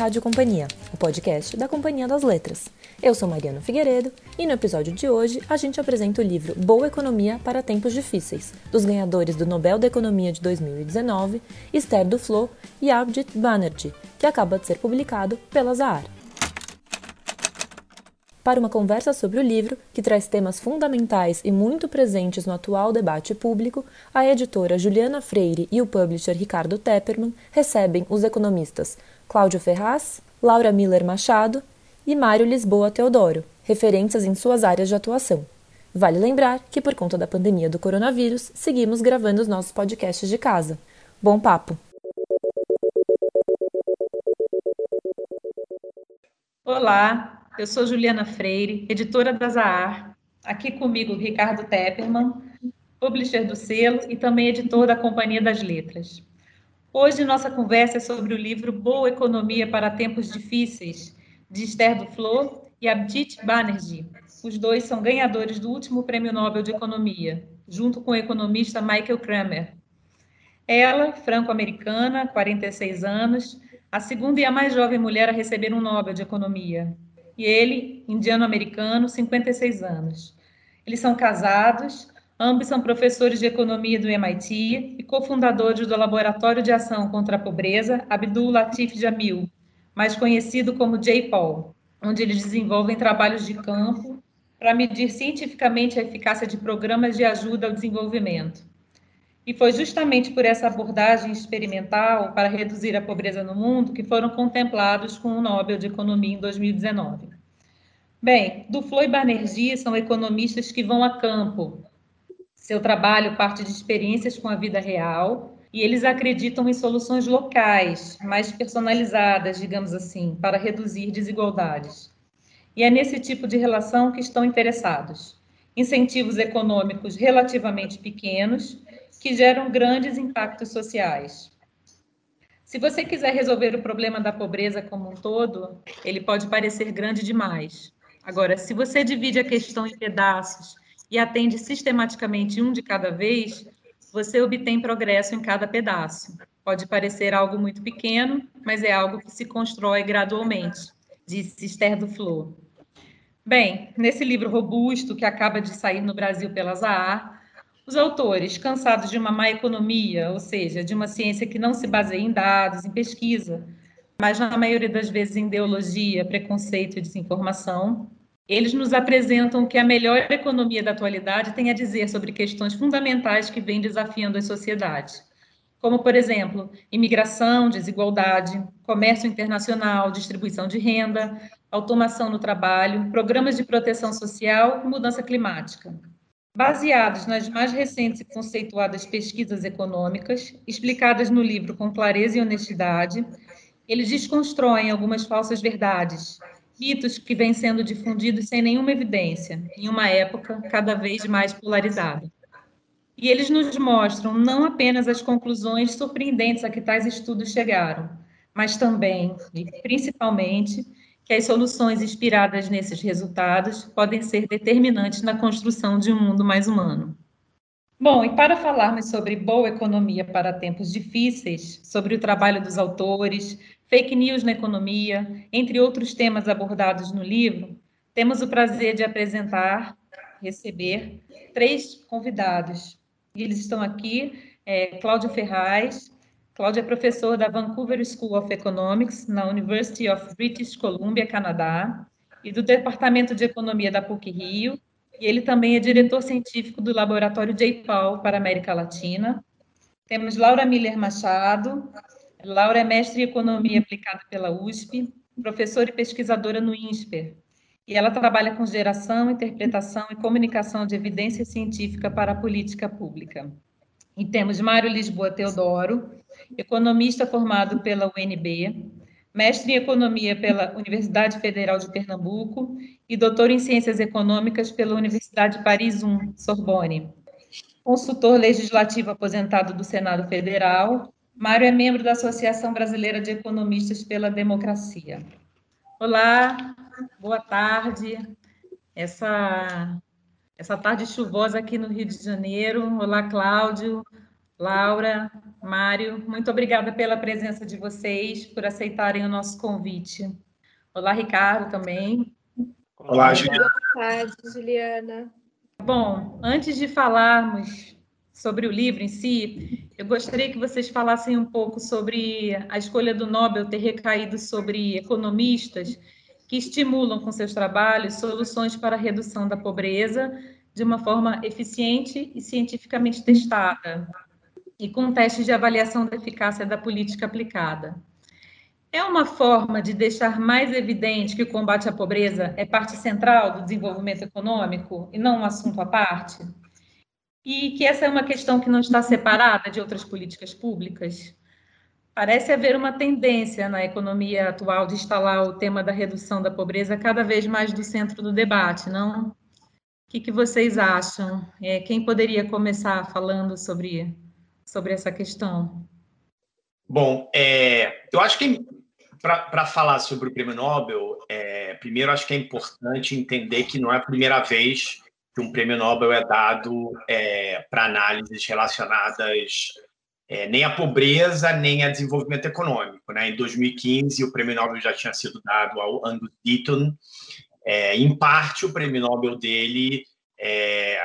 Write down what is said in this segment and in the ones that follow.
Rádio Companhia, o podcast da Companhia das Letras. Eu sou Mariana Figueiredo e no episódio de hoje a gente apresenta o livro Boa Economia para Tempos Difíceis, dos ganhadores do Nobel da Economia de 2019, Esther Duflo e Abhijit Banerjee, que acaba de ser publicado pela Zahar para uma conversa sobre o livro, que traz temas fundamentais e muito presentes no atual debate público, a editora Juliana Freire e o publisher Ricardo Tepperman recebem os economistas Cláudio Ferraz, Laura Miller Machado e Mário Lisboa Teodoro, referências em suas áreas de atuação. Vale lembrar que, por conta da pandemia do coronavírus, seguimos gravando os nossos podcasts de casa. Bom papo! Olá, eu sou Juliana Freire, editora da Zahar. Aqui comigo Ricardo Tepperman, publisher do selo e também editor da Companhia das Letras. Hoje nossa conversa é sobre o livro Boa Economia para Tempos Difíceis, de Esther Duflo e Abhijit Banerjee. Os dois são ganhadores do último Prêmio Nobel de Economia, junto com o economista Michael Kramer. Ela, franco-americana, 46 anos, a segunda e a mais jovem mulher a receber um Nobel de Economia, e ele, indiano-americano, 56 anos. Eles são casados, ambos são professores de economia do MIT e cofundadores do Laboratório de Ação contra a Pobreza, Abdul Latif Jamil, mais conhecido como J-PAL, onde eles desenvolvem trabalhos de campo para medir cientificamente a eficácia de programas de ajuda ao desenvolvimento. E foi justamente por essa abordagem experimental para reduzir a pobreza no mundo que foram contemplados com o Nobel de Economia em 2019. Bem, Duflo e Banerjee são economistas que vão a campo. Seu trabalho parte de experiências com a vida real e eles acreditam em soluções locais, mais personalizadas, digamos assim, para reduzir desigualdades. E é nesse tipo de relação que estão interessados. Incentivos econômicos relativamente pequenos que geram grandes impactos sociais. Se você quiser resolver o problema da pobreza como um todo, ele pode parecer grande demais. Agora, se você divide a questão em pedaços e atende sistematicamente um de cada vez, você obtém progresso em cada pedaço. Pode parecer algo muito pequeno, mas é algo que se constrói gradualmente, disse Esther Flor. Bem, nesse livro robusto que acaba de sair no Brasil pela Zahar, os autores, cansados de uma má economia, ou seja, de uma ciência que não se baseia em dados, em pesquisa, mas na maioria das vezes em ideologia, preconceito e desinformação, eles nos apresentam que a melhor economia da atualidade tem a dizer sobre questões fundamentais que vêm desafiando as sociedades, como, por exemplo, imigração, desigualdade, comércio internacional, distribuição de renda, automação no trabalho, programas de proteção social e mudança climática. Baseados nas mais recentes e conceituadas pesquisas econômicas, explicadas no livro com clareza e honestidade, eles desconstroem algumas falsas verdades, mitos que vêm sendo difundidos sem nenhuma evidência, em uma época cada vez mais polarizada. E eles nos mostram não apenas as conclusões surpreendentes a que tais estudos chegaram, mas também, e principalmente, que as soluções inspiradas nesses resultados podem ser determinantes na construção de um mundo mais humano. Bom, e para falarmos sobre boa economia para tempos difíceis, sobre o trabalho dos autores, fake news na economia, entre outros temas abordados no livro, temos o prazer de apresentar, receber três convidados. Eles estão aqui, é, Cláudio Ferraz, Cláudio é professor da Vancouver School of Economics, na University of British Columbia, Canadá, e do Departamento de Economia da PUC-Rio, e ele também é diretor científico do Laboratório J. Paul para a América Latina. Temos Laura Miller Machado. Laura é mestre em Economia aplicada pela USP, professora e pesquisadora no INSPER, e ela trabalha com geração, interpretação e comunicação de evidência científica para a política pública. E temos Mário Lisboa Teodoro, economista formado pela UNB, mestre em economia pela Universidade Federal de Pernambuco e doutor em ciências econômicas pela Universidade Paris I, Sorbonne. Consultor legislativo aposentado do Senado Federal, Mário é membro da Associação Brasileira de Economistas pela Democracia. Olá, boa tarde. Essa essa tarde chuvosa aqui no Rio de Janeiro. Olá, Cláudio, Laura, Mário, muito obrigada pela presença de vocês, por aceitarem o nosso convite. Olá, Ricardo, também. Olá, Juliana. Boa tarde, Juliana. Bom, antes de falarmos sobre o livro em si, eu gostaria que vocês falassem um pouco sobre a escolha do Nobel ter recaído sobre economistas que estimulam com seus trabalhos soluções para a redução da pobreza de uma forma eficiente e cientificamente testada, e com testes de avaliação da eficácia da política aplicada. É uma forma de deixar mais evidente que o combate à pobreza é parte central do desenvolvimento econômico e não um assunto à parte? E que essa é uma questão que não está separada de outras políticas públicas. Parece haver uma tendência na economia atual de instalar o tema da redução da pobreza cada vez mais do centro do debate, não? O que, que vocês acham? É, quem poderia começar falando sobre, sobre essa questão? Bom, é, eu acho que para falar sobre o prêmio Nobel, é, primeiro acho que é importante entender que não é a primeira vez que um prêmio Nobel é dado é, para análises relacionadas é, nem à pobreza, nem a desenvolvimento econômico. Né? Em 2015, o prêmio Nobel já tinha sido dado ao Angus Deaton. É, em parte, o prêmio Nobel dele é,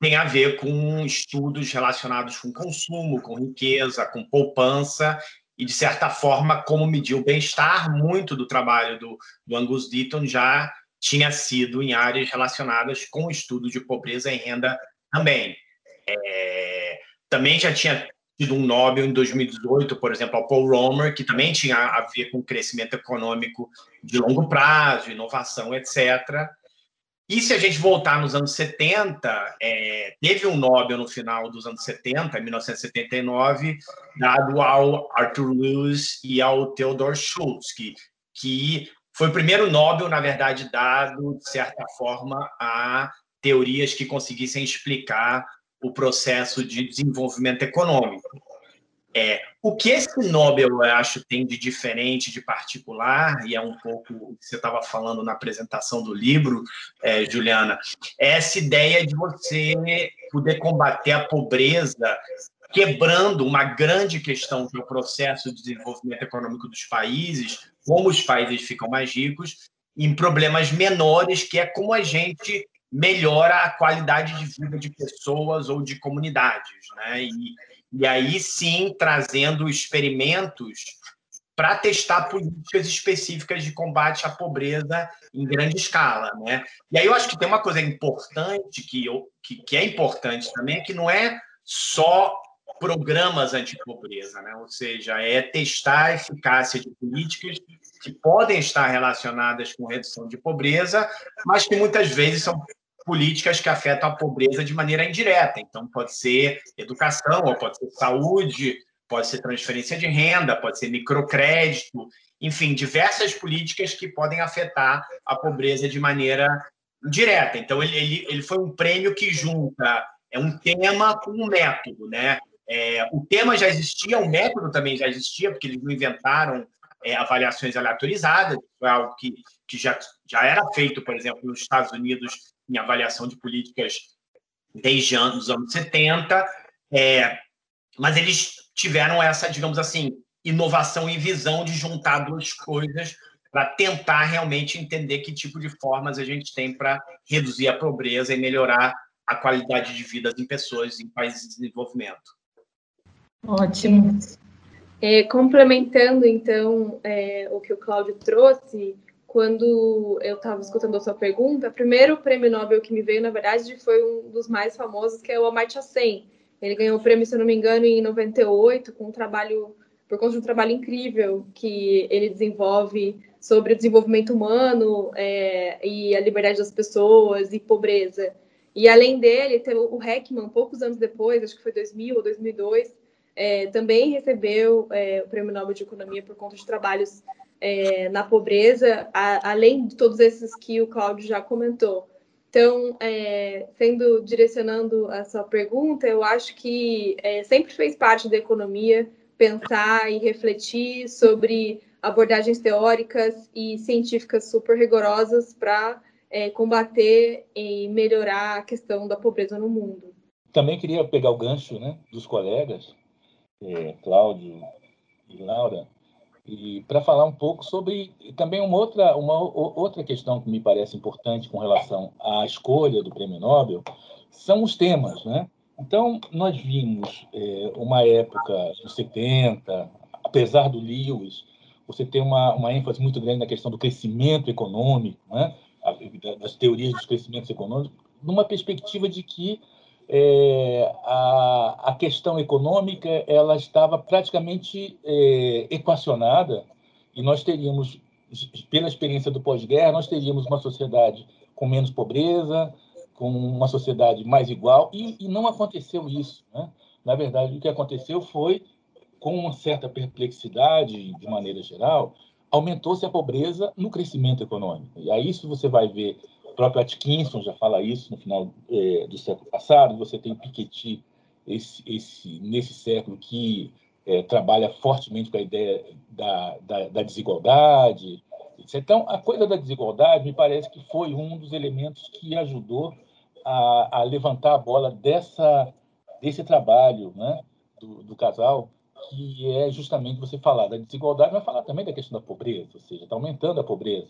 tem a ver com estudos relacionados com consumo, com riqueza, com poupança e, de certa forma, como medir o bem-estar. Muito do trabalho do, do Angus Deaton já tinha sido em áreas relacionadas com o estudo de pobreza e renda também. É, também já tinha tido um Nobel em 2018, por exemplo, ao Paul Romer, que também tinha a ver com crescimento econômico de longo prazo, inovação, etc. E se a gente voltar nos anos 70, é, teve um Nobel no final dos anos 70, 1979, dado ao Arthur Lewis e ao Theodore Schultz, que, que foi o primeiro Nobel, na verdade, dado, de certa forma, a teorias que conseguissem explicar o processo de desenvolvimento econômico. É, o que esse Nobel, eu acho, tem de diferente, de particular, e é um pouco o que você estava falando na apresentação do livro, é, Juliana, é essa ideia de você poder combater a pobreza quebrando uma grande questão que é o processo de desenvolvimento econômico dos países, como os países ficam mais ricos, em problemas menores, que é como a gente melhora a qualidade de vida de pessoas ou de comunidades. Né? E, e aí sim trazendo experimentos para testar políticas específicas de combate à pobreza em grande escala, né? E aí eu acho que tem uma coisa importante que, eu, que, que é importante também, que não é só programas antipobreza, né? ou seja, é testar a eficácia de políticas que podem estar relacionadas com redução de pobreza, mas que muitas vezes são políticas que afetam a pobreza de maneira indireta. Então, pode ser educação, ou pode ser saúde, pode ser transferência de renda, pode ser microcrédito, enfim, diversas políticas que podem afetar a pobreza de maneira direta. Então, ele, ele, ele foi um prêmio que junta é um tema com um método, né? É, o tema já existia, o método também já existia, porque eles não inventaram é, avaliações aleatorizadas, foi algo que, que já, já era feito, por exemplo, nos Estados Unidos, em avaliação de políticas desde os anos 70, é, mas eles tiveram essa, digamos assim, inovação e visão de juntar duas coisas para tentar realmente entender que tipo de formas a gente tem para reduzir a pobreza e melhorar a qualidade de vida em pessoas em países de desenvolvimento. Ótimo. É, complementando, então, é, o que o Cláudio trouxe, quando eu estava escutando a sua pergunta, o primeiro prêmio Nobel que me veio, na verdade, foi um dos mais famosos, que é o Amartya Sen. Ele ganhou o prêmio, se eu não me engano, em 98, com um trabalho, por conta de um trabalho incrível que ele desenvolve sobre o desenvolvimento humano é, e a liberdade das pessoas e pobreza. E além dele, tem o Heckman, poucos anos depois, acho que foi 2000 ou 2002, é, também recebeu é, o Prêmio Nobel de Economia por conta de trabalhos é, na pobreza, a, além de todos esses que o Cláudio já comentou. Então, é, sendo direcionando a sua pergunta, eu acho que é, sempre fez parte da economia pensar e refletir sobre abordagens teóricas e científicas super rigorosas para é, combater e melhorar a questão da pobreza no mundo. Também queria pegar o gancho né, dos colegas é, Cláudio e Laura, e para falar um pouco sobre também uma outra, uma outra questão que me parece importante com relação à escolha do Prêmio Nobel são os temas, né? Então, nós vimos é, uma época dos 70, apesar do Lewis, você tem uma, uma ênfase muito grande na questão do crescimento econômico, né? das teorias dos crescimentos econômicos, numa perspectiva de que é, a, a questão econômica ela estava praticamente é, equacionada e nós teríamos, pela experiência do pós-guerra, nós teríamos uma sociedade com menos pobreza, com uma sociedade mais igual, e, e não aconteceu isso. Né? Na verdade, o que aconteceu foi, com uma certa perplexidade, de maneira geral, aumentou-se a pobreza no crescimento econômico. E aí, se você vai ver próprio Atkinson já fala isso no final é, do século passado. Você tem Piketty esse, esse, nesse século que é, trabalha fortemente com a ideia da, da, da desigualdade. Então, a coisa da desigualdade me parece que foi um dos elementos que ajudou a, a levantar a bola dessa, desse trabalho né, do, do casal, que é justamente você falar da desigualdade, mas falar também da questão da pobreza, ou seja, está aumentando a pobreza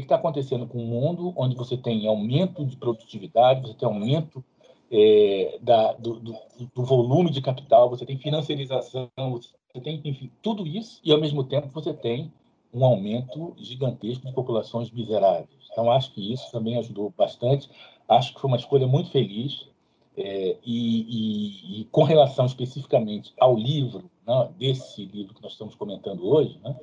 que está acontecendo com o mundo onde você tem aumento de produtividade, você tem aumento é, da, do, do, do, volume de capital, você tem financiarização, você tem, enfim, tudo isso, e ao mesmo tempo você tem um aumento gigantesco de populações miseráveis. Então, acho que isso também ajudou bastante. Acho que foi uma escolha muito feliz. É, e, e, e, com relação especificamente ao livro, né, desse livro que nós estamos comentando hoje, né,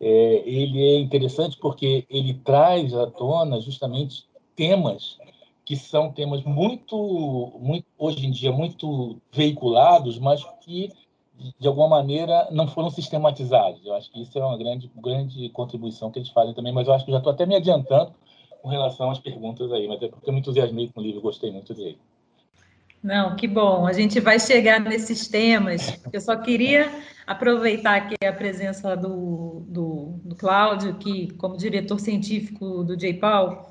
é, ele é interessante porque ele traz à tona justamente temas que são temas muito, muito hoje em dia muito veiculados, mas que de alguma maneira não foram sistematizados. Eu acho que isso é uma grande, grande contribuição que eles fazem também, mas eu acho que já estou até me adiantando com relação às perguntas aí, mas é porque eu me entusiasmei com o livro, gostei muito dele. Não, que bom. A gente vai chegar nesses temas. Eu só queria aproveitar aqui a presença do, do, do Cláudio, que como diretor científico do JPAL,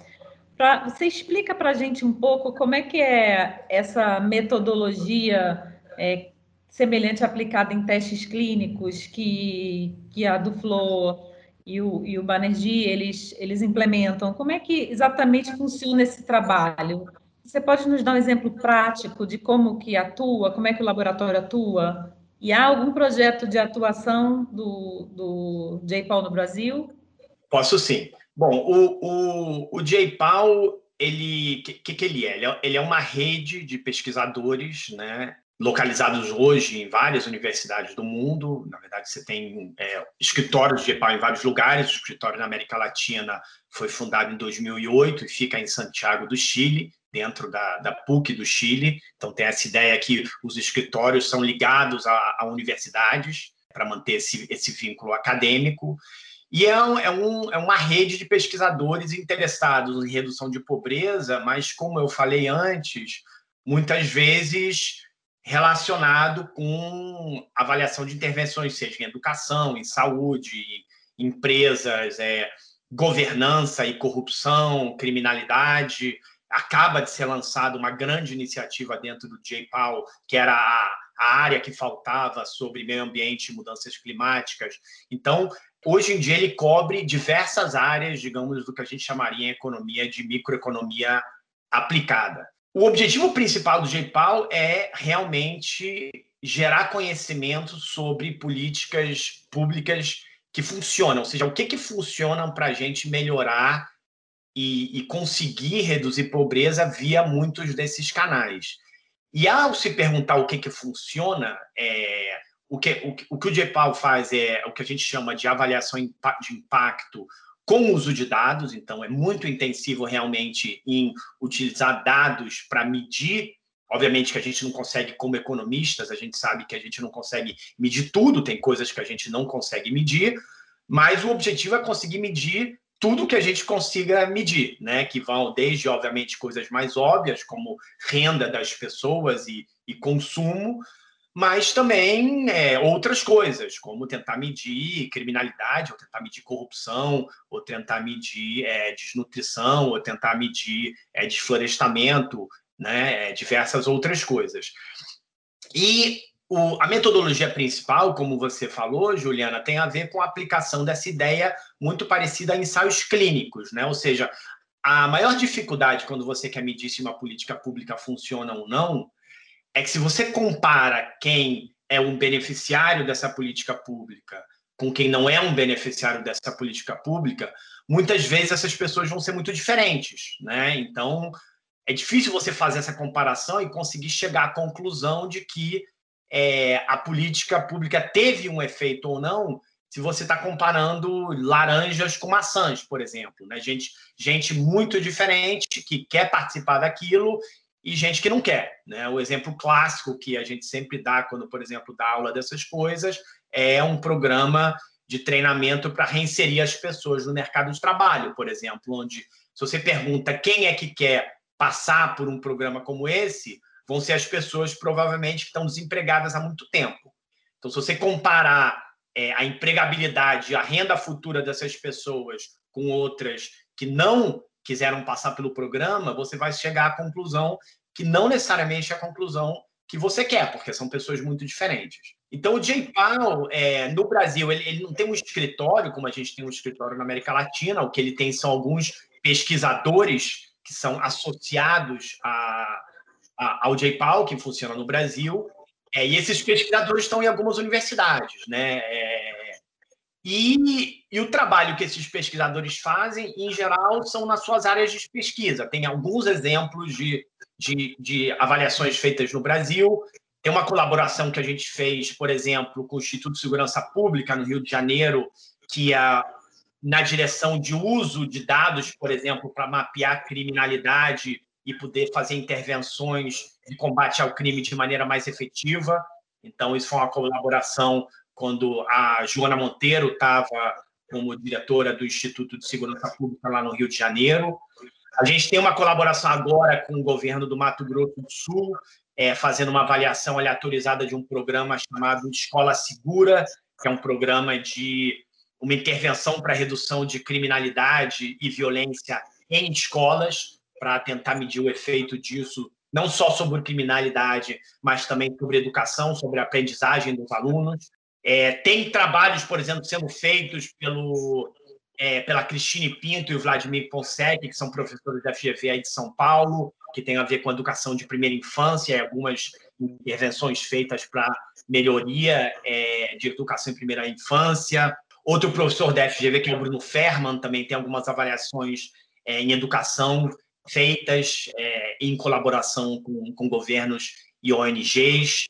para você explica para a gente um pouco como é que é essa metodologia é, semelhante aplicada em testes clínicos que, que a do Flow e o, e o Banerjee, eles, eles implementam. Como é que exatamente funciona esse trabalho? Você pode nos dar um exemplo prático de como que atua, como é que o laboratório atua? E há algum projeto de atuação do, do JPAL no Brasil? Posso sim. Bom, o, o, o JPAL, ele, que, que ele é? Ele, é? ele é uma rede de pesquisadores, né, localizados hoje em várias universidades do mundo. Na verdade, você tem é, escritórios de JPAL em vários lugares. O escritório na América Latina foi fundado em 2008 e fica em Santiago do Chile dentro da, da PUC do Chile. Então, tem essa ideia que os escritórios são ligados a, a universidades para manter esse, esse vínculo acadêmico. E é, um, é, um, é uma rede de pesquisadores interessados em redução de pobreza, mas, como eu falei antes, muitas vezes relacionado com avaliação de intervenções, seja em educação, em saúde, em empresas, é, governança e corrupção, criminalidade acaba de ser lançada uma grande iniciativa dentro do JPAL, que era a, a área que faltava sobre meio ambiente e mudanças climáticas. Então, hoje em dia, ele cobre diversas áreas, digamos, do que a gente chamaria em economia de microeconomia aplicada. O objetivo principal do JPAL é realmente gerar conhecimento sobre políticas públicas que funcionam, ou seja, o que, que funcionam para a gente melhorar e, e conseguir reduzir pobreza via muitos desses canais. E ao se perguntar o que, que funciona, é, o, que, o, o que o faz é o que a gente chama de avaliação de impacto com uso de dados, então é muito intensivo realmente em utilizar dados para medir. Obviamente que a gente não consegue, como economistas, a gente sabe que a gente não consegue medir tudo, tem coisas que a gente não consegue medir, mas o objetivo é conseguir medir tudo que a gente consiga medir, né? Que vão desde, obviamente, coisas mais óbvias, como renda das pessoas e, e consumo, mas também é, outras coisas, como tentar medir criminalidade, ou tentar medir corrupção, ou tentar medir é, desnutrição, ou tentar medir é, desflorestamento, né? É, diversas outras coisas. E o, a metodologia principal, como você falou, Juliana, tem a ver com a aplicação dessa ideia muito parecida a ensaios clínicos, né? Ou seja, a maior dificuldade quando você quer medir se uma política pública funciona ou não é que se você compara quem é um beneficiário dessa política pública com quem não é um beneficiário dessa política pública, muitas vezes essas pessoas vão ser muito diferentes, né? Então, é difícil você fazer essa comparação e conseguir chegar à conclusão de que é, a política pública teve um efeito ou não, se você está comparando laranjas com maçãs, por exemplo. Né? Gente, gente muito diferente que quer participar daquilo e gente que não quer. Né? O exemplo clássico que a gente sempre dá quando, por exemplo, dá aula dessas coisas é um programa de treinamento para reinserir as pessoas no mercado de trabalho, por exemplo, onde se você pergunta quem é que quer passar por um programa como esse, vão ser as pessoas provavelmente que estão desempregadas há muito tempo. Então, se você comparar é, a empregabilidade, a renda futura dessas pessoas com outras que não quiseram passar pelo programa, você vai chegar à conclusão que não necessariamente é a conclusão que você quer, porque são pessoas muito diferentes. Então, o J. Paul, é, no Brasil, ele, ele, não tem um escritório, como a gente tem um escritório na América Latina, o que ele tem são alguns pesquisadores que são associados a, a, ao J-PAL, que funciona no Brasil, é, e esses pesquisadores estão em algumas universidades, né? É, e, e, o trabalho que esses pesquisadores fazem, em geral, são nas suas áreas de pesquisa. Tem alguns exemplos de, de, de avaliações feitas no Brasil. Tem uma colaboração que a gente fez, por exemplo, com o Instituto de Segurança Pública, no Rio de Janeiro, que é na direção de uso de dados, por exemplo, para mapear criminalidade e poder fazer intervenções de combate ao crime de maneira mais efetiva. Então, isso foi uma colaboração quando a Joana Monteiro estava como diretora do Instituto de Segurança Pública lá no Rio de Janeiro. A gente tem uma colaboração agora com o governo do Mato Grosso do Sul, é, fazendo uma avaliação aleatorizada de um programa chamado Escola Segura, que é um programa de uma intervenção para redução de criminalidade e violência em escolas para tentar medir o efeito disso, não só sobre criminalidade, mas também sobre educação, sobre aprendizagem dos alunos. É, tem trabalhos, por exemplo, sendo feitos pelo, é, pela Cristine Pinto e o Vladimir Ponsec, que são professores da FGV aí de São Paulo, que tem a ver com a educação de primeira infância e algumas intervenções feitas para melhoria é, de educação em primeira infância. Outro professor da FGV, que é o Bruno Ferman, também tem algumas avaliações é, em educação feitas é, em colaboração com, com governos e ONGs.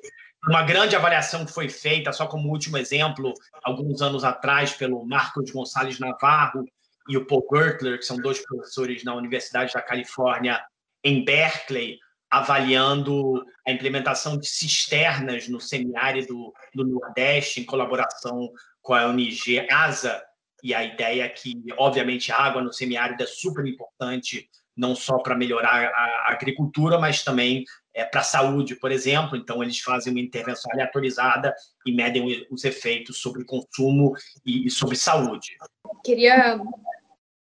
Uma grande avaliação que foi feita, só como último exemplo, alguns anos atrás, pelo Marcos Gonçalves Navarro e o Paul Gertler, que são dois professores na Universidade da Califórnia, em Berkeley, avaliando a implementação de cisternas no semiárido do Nordeste, em colaboração com a ONG ASA, e a ideia é que, obviamente, a água no semiárido é super importante não só para melhorar a agricultura, mas também é, para a saúde, por exemplo. Então, eles fazem uma intervenção aleatorizada e medem os efeitos sobre consumo e, e sobre saúde. Queria,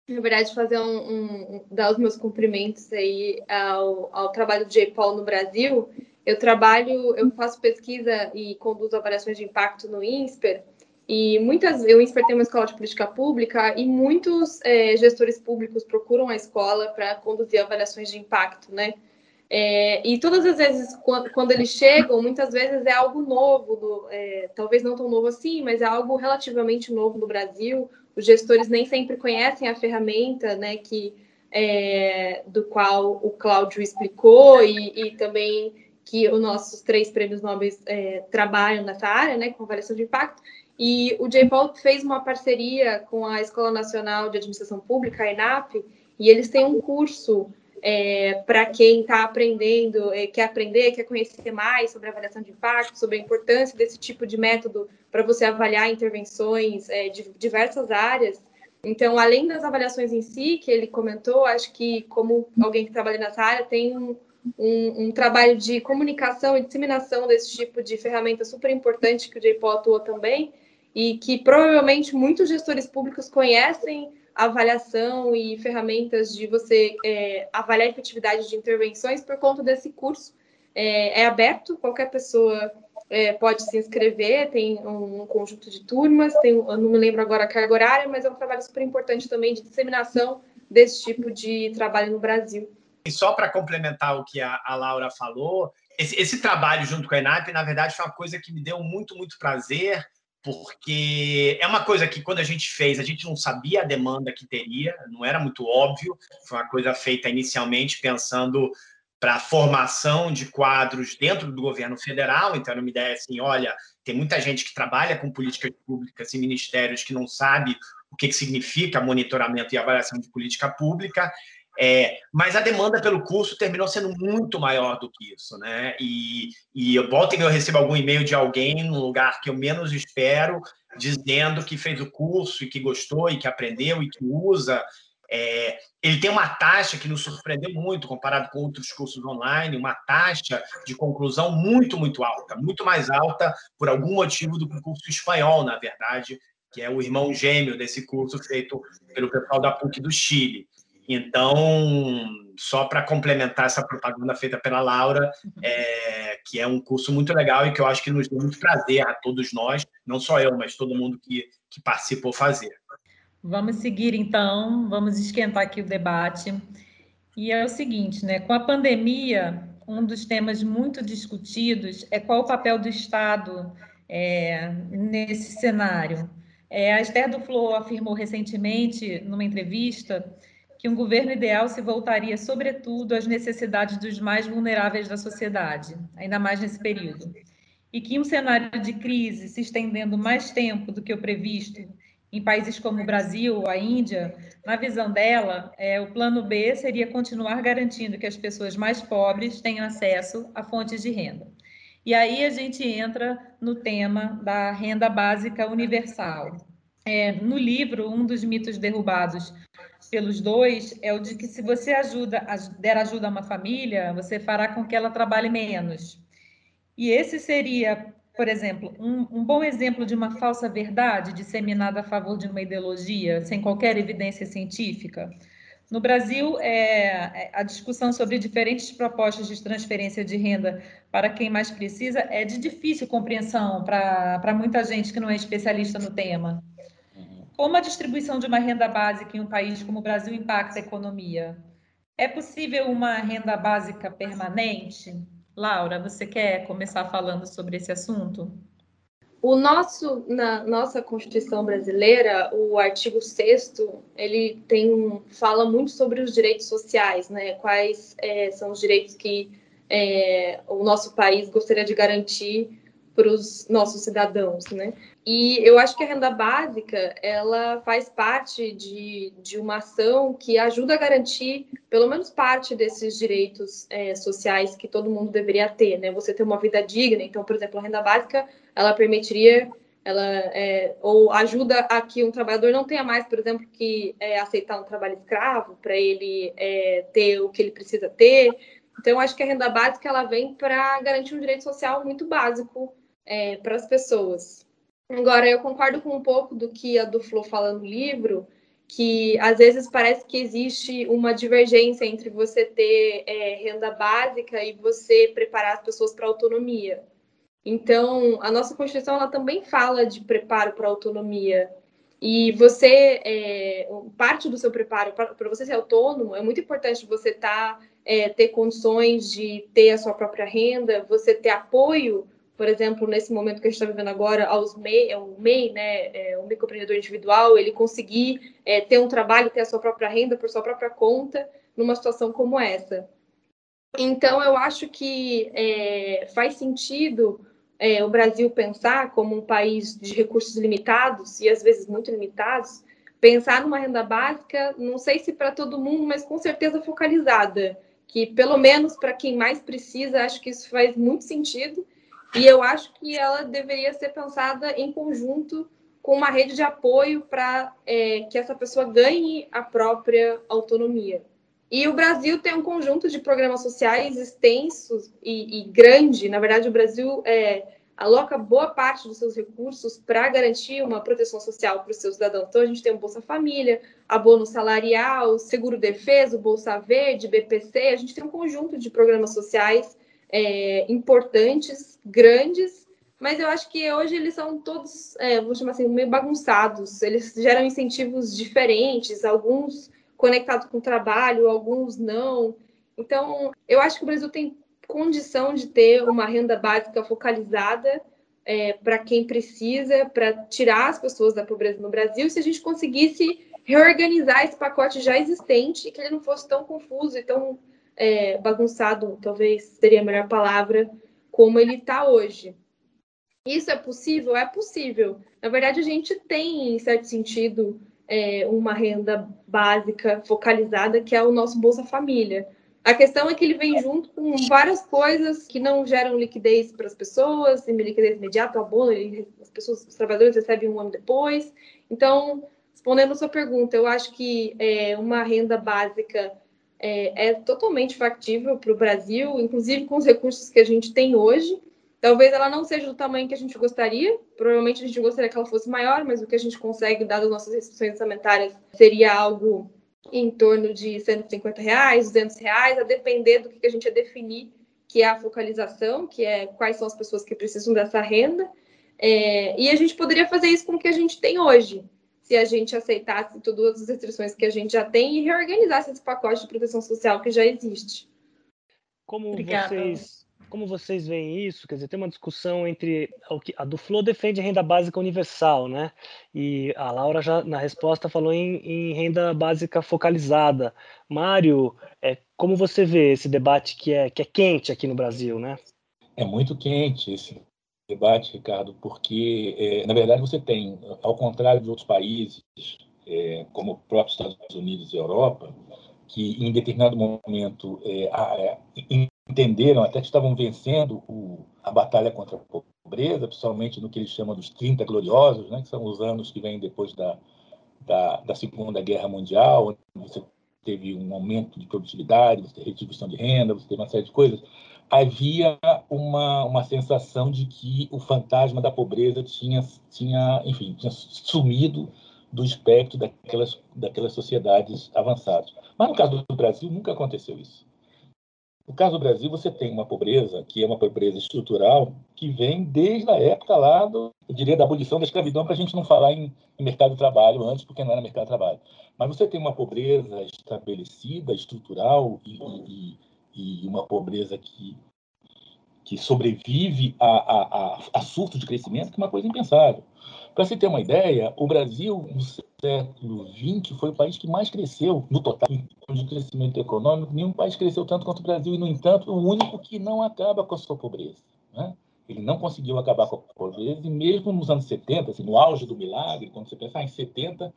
na verdade, fazer um, um, dar os meus cumprimentos aí ao, ao trabalho do J. Paul no Brasil. Eu trabalho, eu faço pesquisa e conduzo avaliações de impacto no INSPER, e muitas, eu tem uma escola de política pública e muitos é, gestores públicos procuram a escola para conduzir avaliações de impacto, né? É, e todas as vezes, quando, quando, eles chegam, muitas vezes é algo novo, do, é, talvez não tão novo assim, mas é algo relativamente novo no Brasil. Os gestores nem sempre conhecem a ferramenta, né, que, é, do qual o Cláudio explicou e, e também que os nossos três prêmios Nobel é, trabalham nessa área, né, com avaliação de impacto. E o J-Paul fez uma parceria com a Escola Nacional de Administração Pública, a ENAP, e eles têm um curso é, para quem está aprendendo, é, quer aprender, quer conhecer mais sobre avaliação de impacto, sobre a importância desse tipo de método para você avaliar intervenções é, de diversas áreas. Então, além das avaliações em si, que ele comentou, acho que, como alguém que trabalha nessa área, tem um, um, um, trabalho de comunicação e disseminação desse tipo de ferramenta super importante que o JPO atua também, e que provavelmente muitos gestores públicos conhecem avaliação e ferramentas de você é, avaliar a efetividade de intervenções por conta desse curso. É, é aberto, qualquer pessoa é, pode se inscrever, tem um, um, conjunto de turmas, tem, não me lembro agora a carga horária, mas é um trabalho super importante também de disseminação desse tipo de trabalho no Brasil. E só para complementar o que a, a Laura falou, esse, esse, trabalho junto com a ENAP, na verdade, foi uma coisa que me deu muito, muito prazer, porque é uma coisa que, quando a gente fez, a gente não sabia a demanda que teria, não era muito óbvio, foi uma coisa feita inicialmente pensando para a formação de quadros dentro do governo federal. Então, era uma ideia assim: olha, tem muita gente que trabalha com políticas públicas e ministérios que não sabe o que, que significa monitoramento e avaliação de política pública. É, mas a demanda pelo curso terminou sendo muito maior do que isso, né? E, e eu volto e eu recebo algum e-mail de alguém no lugar que eu menos espero, dizendo que fez o curso e que gostou e que aprendeu e que usa. É, ele tem uma taxa que nos surpreendeu muito comparado com outros cursos online, uma taxa de conclusão muito, muito alta, muito mais alta por algum motivo do que o curso espanhol, na verdade, que é o irmão gêmeo desse curso feito pelo pessoal da PUC do Chile. Então, só para complementar essa propaganda feita pela Laura, é, que é um curso muito legal e que eu acho que nos deu muito prazer a todos nós, não só eu, mas todo mundo que, que participou fazer. Vamos seguir então, vamos esquentar aqui o debate. E é o seguinte, né? Com a pandemia, um dos temas muito discutidos é qual o papel do Estado é, nesse cenário. É, a Esther do Flor afirmou recentemente, numa entrevista, que um governo ideal se voltaria, sobretudo, às necessidades dos mais vulneráveis da sociedade, ainda mais nesse período. E que um cenário de crise se estendendo mais tempo do que o previsto em países como o Brasil, a Índia, na visão dela, é, o plano B seria continuar garantindo que as pessoas mais pobres tenham acesso a fontes de renda. E aí a gente entra no tema da renda básica universal. É, no livro, um dos mitos derrubados pelos dois é o de que se você ajuda, der ajuda a uma família, você fará com que ela trabalhe menos. E esse seria, por exemplo, um, um bom exemplo de uma falsa verdade disseminada a favor de uma ideologia sem qualquer evidência científica. No Brasil, é, é a discussão sobre diferentes propostas de transferência de renda para quem mais precisa é de difícil compreensão para muita gente que não é especialista no tema. Como a distribuição de uma renda básica em um país como o Brasil impacta a economia? É possível uma renda básica permanente? Laura, você quer começar falando sobre esse assunto? O nosso, na nossa Constituição brasileira, o artigo 6 ele tem, fala muito sobre os direitos sociais, né? Quais é, são os direitos que é, o nosso país gostaria de garantir para os nossos cidadãos, né? E eu acho que a renda básica ela faz parte de, de uma ação que ajuda a garantir pelo menos parte desses direitos é, sociais que todo mundo deveria ter, né? Você ter uma vida digna. Então, por exemplo, a renda básica ela permitiria, ela é, ou ajuda a que um trabalhador não tenha mais, por exemplo, que é, aceitar um trabalho escravo para ele é, ter o que ele precisa ter. Então, eu acho que a renda básica ela vem para garantir um direito social muito básico é, para as pessoas. Agora, eu concordo com um pouco do que a do Flo fala no livro, que às vezes parece que existe uma divergência entre você ter é, renda básica e você preparar as pessoas para autonomia. Então, a nossa Constituição ela também fala de preparo para autonomia. E você, é, parte do seu preparo para você ser autônomo, é muito importante você tá, é, ter condições de ter a sua própria renda, você ter apoio por exemplo, nesse momento que a gente está vivendo agora, aos MEI, é o MEI, né, é, o microempreendedor individual, ele conseguir é, ter um trabalho, ter a sua própria renda por sua própria conta, numa situação como essa. Então, eu acho que é, faz sentido é, o Brasil pensar como um país de recursos limitados, e às vezes muito limitados, pensar numa renda básica, não sei se para todo mundo, mas com certeza focalizada, que pelo menos para quem mais precisa, acho que isso faz muito sentido e eu acho que ela deveria ser pensada em conjunto com uma rede de apoio para é, que essa pessoa ganhe a própria autonomia. E o Brasil tem um conjunto de programas sociais extensos e, e grande. Na verdade, o Brasil é, aloca boa parte dos seus recursos para garantir uma proteção social para os seus cidadãos. Então, a gente tem o Bolsa Família, abono salarial, seguro defesa, Bolsa Verde, BPC. A gente tem um conjunto de programas sociais é, importantes, grandes, mas eu acho que hoje eles são todos, é, vou chamar assim, meio bagunçados. Eles geram incentivos diferentes, alguns conectados com o trabalho, alguns não. Então, eu acho que o Brasil tem condição de ter uma renda básica focalizada é, para quem precisa, para tirar as pessoas da pobreza no Brasil, se a gente conseguisse reorganizar esse pacote já existente, que ele não fosse tão confuso e tão é, bagunçado, talvez seria a melhor palavra, como ele está hoje. Isso é possível? É possível. Na verdade, a gente tem, em certo sentido, é, uma renda básica focalizada, que é o nosso Bolsa Família. A questão é que ele vem junto com várias coisas que não geram liquidez para as pessoas, liquidez imediata, abono, as pessoas, os trabalhadores recebem um ano depois. Então, respondendo a sua pergunta, eu acho que é, uma renda básica é, é totalmente factível para o Brasil, inclusive com os recursos que a gente tem hoje. Talvez ela não seja do tamanho que a gente gostaria, provavelmente a gente gostaria que ela fosse maior, mas o que a gente consegue, dadas as nossas restrições orçamentárias, seria algo em torno de 150 reais, 200 reais, a depender do que a gente definir, que é a focalização, que é quais são as pessoas que precisam dessa renda. É, e a gente poderia fazer isso com o que a gente tem hoje, se a gente aceitasse todas as restrições que a gente já tem e reorganizasse esse pacote de proteção social que já existe. Como Obrigada. vocês como vocês veem isso? Quer dizer, tem uma discussão entre a do Flow defende a renda básica universal, né? E a Laura já na resposta falou em, em renda básica focalizada. Mário, é, como você vê esse debate que é que é quente aqui no Brasil, né? É muito quente esse debate, Ricardo, porque é, na verdade você tem, ao contrário de outros países, é, como o próprio Estados Unidos e Europa, que em determinado momento é, a, entenderam até que estavam vencendo o, a batalha contra a pobreza, principalmente no que eles chamam dos 30 gloriosos, né, que são os anos que vêm depois da, da, da Segunda Guerra Mundial, onde você teve um aumento de produtividade, você teve redistribuição de renda, você teve uma série de coisas, havia uma, uma sensação de que o fantasma da pobreza tinha, tinha, enfim, tinha sumido do espectro daquelas, daquelas sociedades avançadas. Mas no caso do Brasil nunca aconteceu isso. No caso do Brasil, você tem uma pobreza, que é uma pobreza estrutural, que vem desde a época lá, do, eu diria, da abolição da escravidão, para a gente não falar em, mercado de trabalho antes, porque não era mercado de trabalho. Mas você tem uma pobreza estabelecida, estrutural, e, e, e uma pobreza que, que sobrevive a, a, a, a surto de crescimento, que é uma coisa impensável. Para você ter uma ideia, o Brasil, no século XX, foi o país que mais cresceu no total de crescimento econômico. Nenhum país cresceu tanto quanto o Brasil, e, no entanto, o único que não acaba com a sua pobreza. Né? Ele não conseguiu acabar com a pobreza, e mesmo nos anos 70, assim, no auge do milagre, quando você pensar em 70,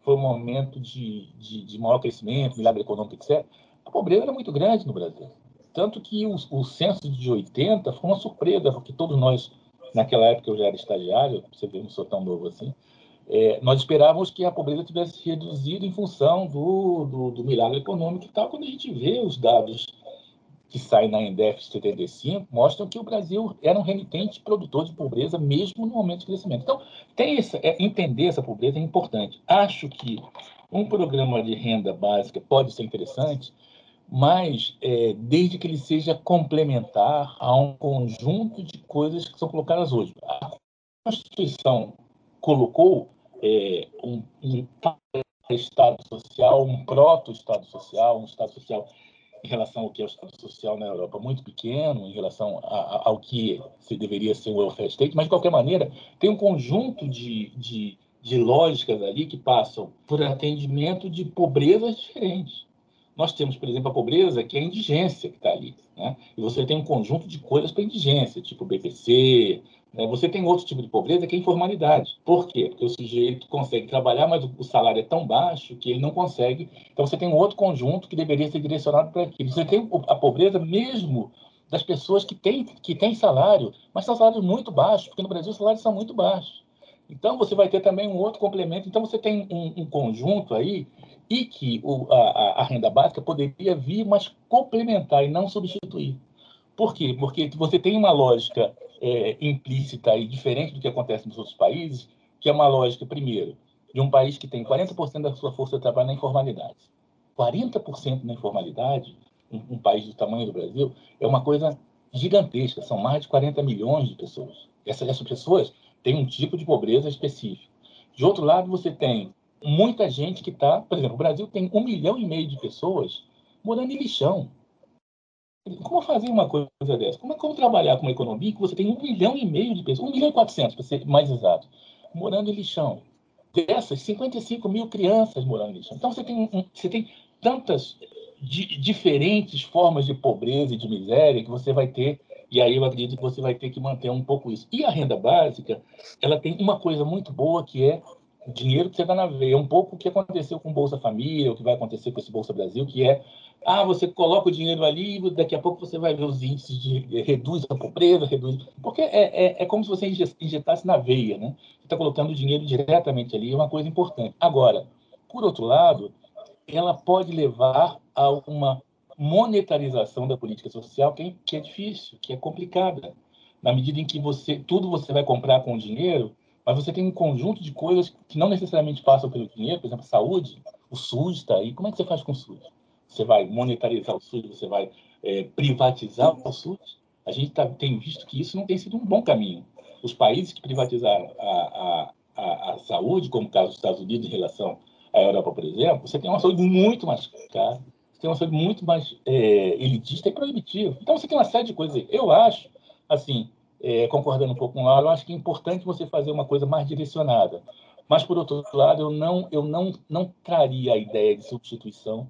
foi um momento de, de, de maior crescimento, milagre econômico, etc. A pobreza era muito grande no Brasil. Tanto que o, o censo de 80 foi uma surpresa, porque todos nós naquela época eu já era estagiário, você vê, não sou tão novo assim, é, nós esperávamos que a pobreza tivesse reduzido em função do, do, do, milagre econômico e tal. Quando a gente vê os dados que saem na Endef 75, mostram que o Brasil era um remitente produtor de pobreza, mesmo no momento de crescimento. Então, tem essa, é, entender essa pobreza é importante. Acho que um programa de renda básica pode ser interessante, mas é, desde que ele seja complementar a um conjunto de coisas que são colocadas hoje. A Constituição colocou é, um, um Estado social, um proto-Estado social, um Estado social em relação ao que é o Estado social na Europa muito pequeno, em relação a, a, ao que se deveria ser o welfare state, mas de qualquer maneira tem um conjunto de, de, de lógicas ali que passam por atendimento de pobrezas diferentes. Nós temos, por exemplo, a pobreza, que é a indigência que está ali. Né? E você tem um conjunto de coisas para indigência, tipo BPC. Né? Você tem outro tipo de pobreza que é a informalidade. Por quê? Porque o sujeito consegue trabalhar, mas o salário é tão baixo que ele não consegue. Então você tem um outro conjunto que deveria ser direcionado para aquilo. Você tem a pobreza mesmo das pessoas que têm, que têm salário, mas são salários muito baixos, porque no Brasil os salários são muito baixos. Então, você vai ter também um outro complemento. Então, você tem um, um conjunto aí e que o, a, a, renda básica poderia vir, mas complementar e não substituir. Por quê? Porque você tem uma lógica é, implícita e diferente do que acontece nos outros países, que é uma lógica, primeiro, de um país que tem 40% da sua força de trabalho na informalidade. 40% na informalidade, um, um país do tamanho do Brasil, é uma coisa gigantesca, são mais de 40 milhões de pessoas. Essas, essas pessoas têm um tipo de pobreza específico. De outro lado, você tem muita gente que está, por exemplo, o Brasil tem um milhão e meio de pessoas morando em lixão. Como fazer uma coisa dessa? Como, como trabalhar com uma economia que você tem um milhão e meio de pessoas, um milhão e quatrocentos, para ser mais exato, morando em lixão? Dessas, 55 mil crianças morando em lixão. Então, você tem, você tem tantas di, diferentes formas de pobreza e de miséria que você vai ter, e aí eu acredito que você vai ter que manter um pouco isso. E a renda básica, ela tem uma coisa muito boa que é dinheiro que você dá na veia. É um pouco o que aconteceu com Bolsa Família, o que vai acontecer com esse Bolsa Brasil, que é ah, você coloca o dinheiro ali, daqui a pouco você vai ver os índices de reduz a pobreza, reduz. Porque é, é, é como se você injetasse na veia, né? Você está colocando o dinheiro diretamente ali, é uma coisa importante. Agora, por outro lado, ela pode levar a uma monetarização da política social que é, que é difícil, que é complicada. Na medida em que você tudo você vai comprar com dinheiro, mas você tem um conjunto de coisas que não necessariamente passam pelo dinheiro, por exemplo, saúde, o SUS está aí. Como é que você faz com o SUS? Você vai monetarizar o SUS, você vai é, privatizar o SUS? A gente tá, tem visto que isso não tem sido um bom caminho. Os países que privatizaram a, a, a, a saúde, como o caso dos Estados Unidos em relação à Europa, por exemplo, você tem uma saúde muito mais cara, você tem uma saúde muito mais é, elitista e proibitiva. Então, você tem uma série de coisas aí. Eu acho, assim, é, concordando um pouco com o eu acho que é importante você fazer uma coisa mais direcionada. Mas, por outro lado, eu não, eu não, não traria a ideia de substituição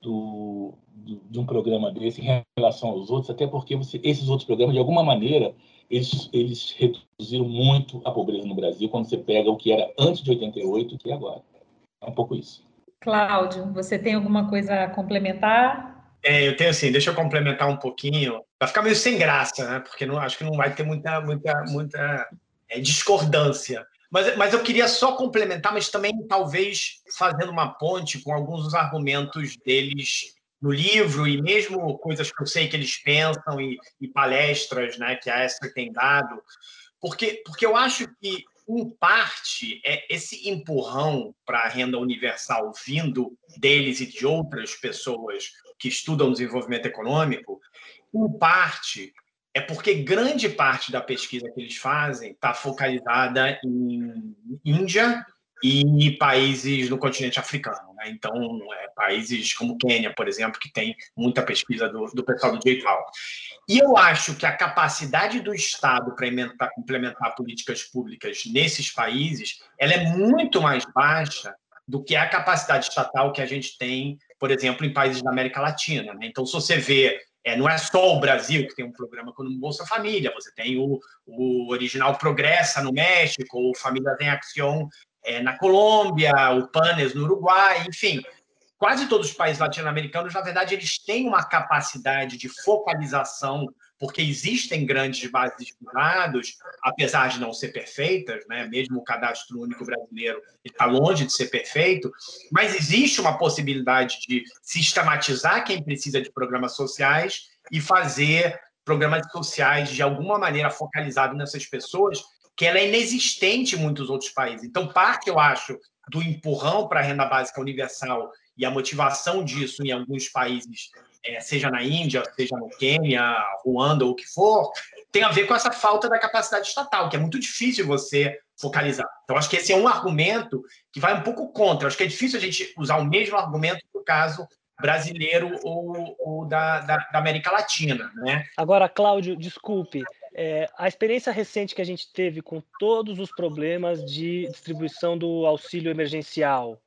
do, do, de um programa desse em relação aos outros, até porque você, esses outros programas, de alguma maneira, eles, eles reduziram muito a pobreza no Brasil quando você pega o que era antes de 88 e que é agora. É um pouco isso. Cláudio, você tem alguma coisa a complementar? É, eu tenho assim, deixa eu complementar um pouquinho. Vai ficar meio sem graça, né? Porque não, acho que não vai ter muita, muita, muita é, discordância. Mas, mas eu queria só complementar, mas também talvez fazendo uma ponte com alguns dos argumentos deles no livro e mesmo coisas que eu sei que eles pensam e, e palestras né, que a Esther tem dado, porque, porque eu acho que, em parte, é esse empurrão para a renda universal vindo deles e de outras pessoas que estudam desenvolvimento econômico, em parte, é porque grande parte da pesquisa que eles fazem está focalizada em Índia e países no continente africano. Né? Então, é, países como Quênia, por exemplo, que tem muita pesquisa do, do pessoal do JPAL. E eu acho que a capacidade do Estado para implementar políticas públicas nesses países ela é muito mais baixa do que a capacidade estatal que a gente tem por exemplo, em países da América Latina. Né? Então, se você vê, é, não é só o Brasil que tem um programa como Bolsa Família, você tem o, o original Progressa no México, o Família em Acción é, na Colômbia, o PANES no Uruguai, enfim. Quase todos os países latino-americanos, na verdade, eles têm uma capacidade de focalização porque existem grandes bases de dados, apesar de não ser perfeitas, né? mesmo o cadastro único brasileiro está longe de ser perfeito, mas existe uma possibilidade de sistematizar quem precisa de programas sociais e fazer programas sociais de alguma maneira focalizados nessas pessoas, que ela é inexistente em muitos outros países. Então, parte, eu acho, do empurrão para a renda básica universal e a motivação disso em alguns países é, seja na Índia, seja no Quênia, Ruanda ou o que for, tem a ver com essa falta da capacidade estatal, que é muito difícil você focalizar. Então, acho que esse é um argumento que vai um pouco contra. Acho que é difícil a gente usar o mesmo argumento no caso brasileiro ou, ou da, da, da, América Latina. Né? Agora, Cláudio, desculpe. É, a experiência recente que a gente teve com todos os problemas de distribuição do auxílio emergencial,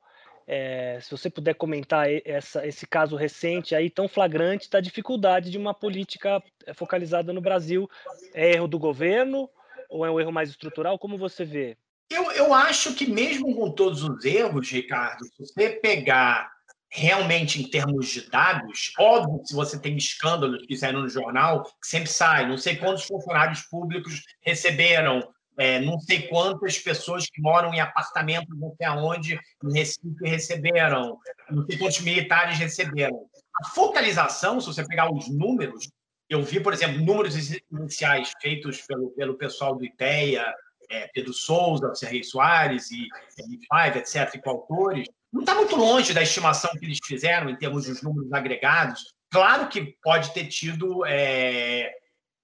é, se você puder comentar essa, esse caso recente aí tão flagrante da dificuldade de uma política é, focalizada no Brasil, é erro do governo ou é um erro mais estrutural? Como você vê? Eu, eu acho que mesmo com todos os erros, Ricardo, se você pegar realmente em termos de dados, óbvio que se você tem escândalos que saíram no jornal, sempre sai, não sei quantos funcionários públicos receberam é, não sei quantas pessoas que moram em apartamentos não sei aonde, em Recife, receberam, não sei quantos militares receberam. A focalização, se você pegar os números, eu vi, por exemplo, números iniciais feitos pelo, pelo pessoal do IPEA, é, Pedro Souza, Serrei Soares e M5, etc., e coautores, não está muito longe da estimação que eles fizeram em termos dos números agregados. Claro que pode ter tido é,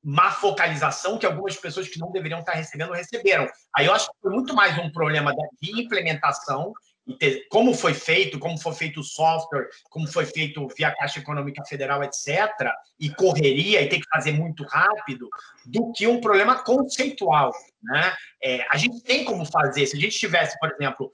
má focalização que algumas pessoas que não deveriam estar recebendo receberam. Aí eu acho que foi muito mais um problema de implementação como foi feito, como foi feito o software, como foi feito via Caixa Econômica Federal, etc., e correria e tem que fazer muito rápido, do que um problema conceitual. Né? É, a gente tem como fazer, se a gente tivesse, por exemplo,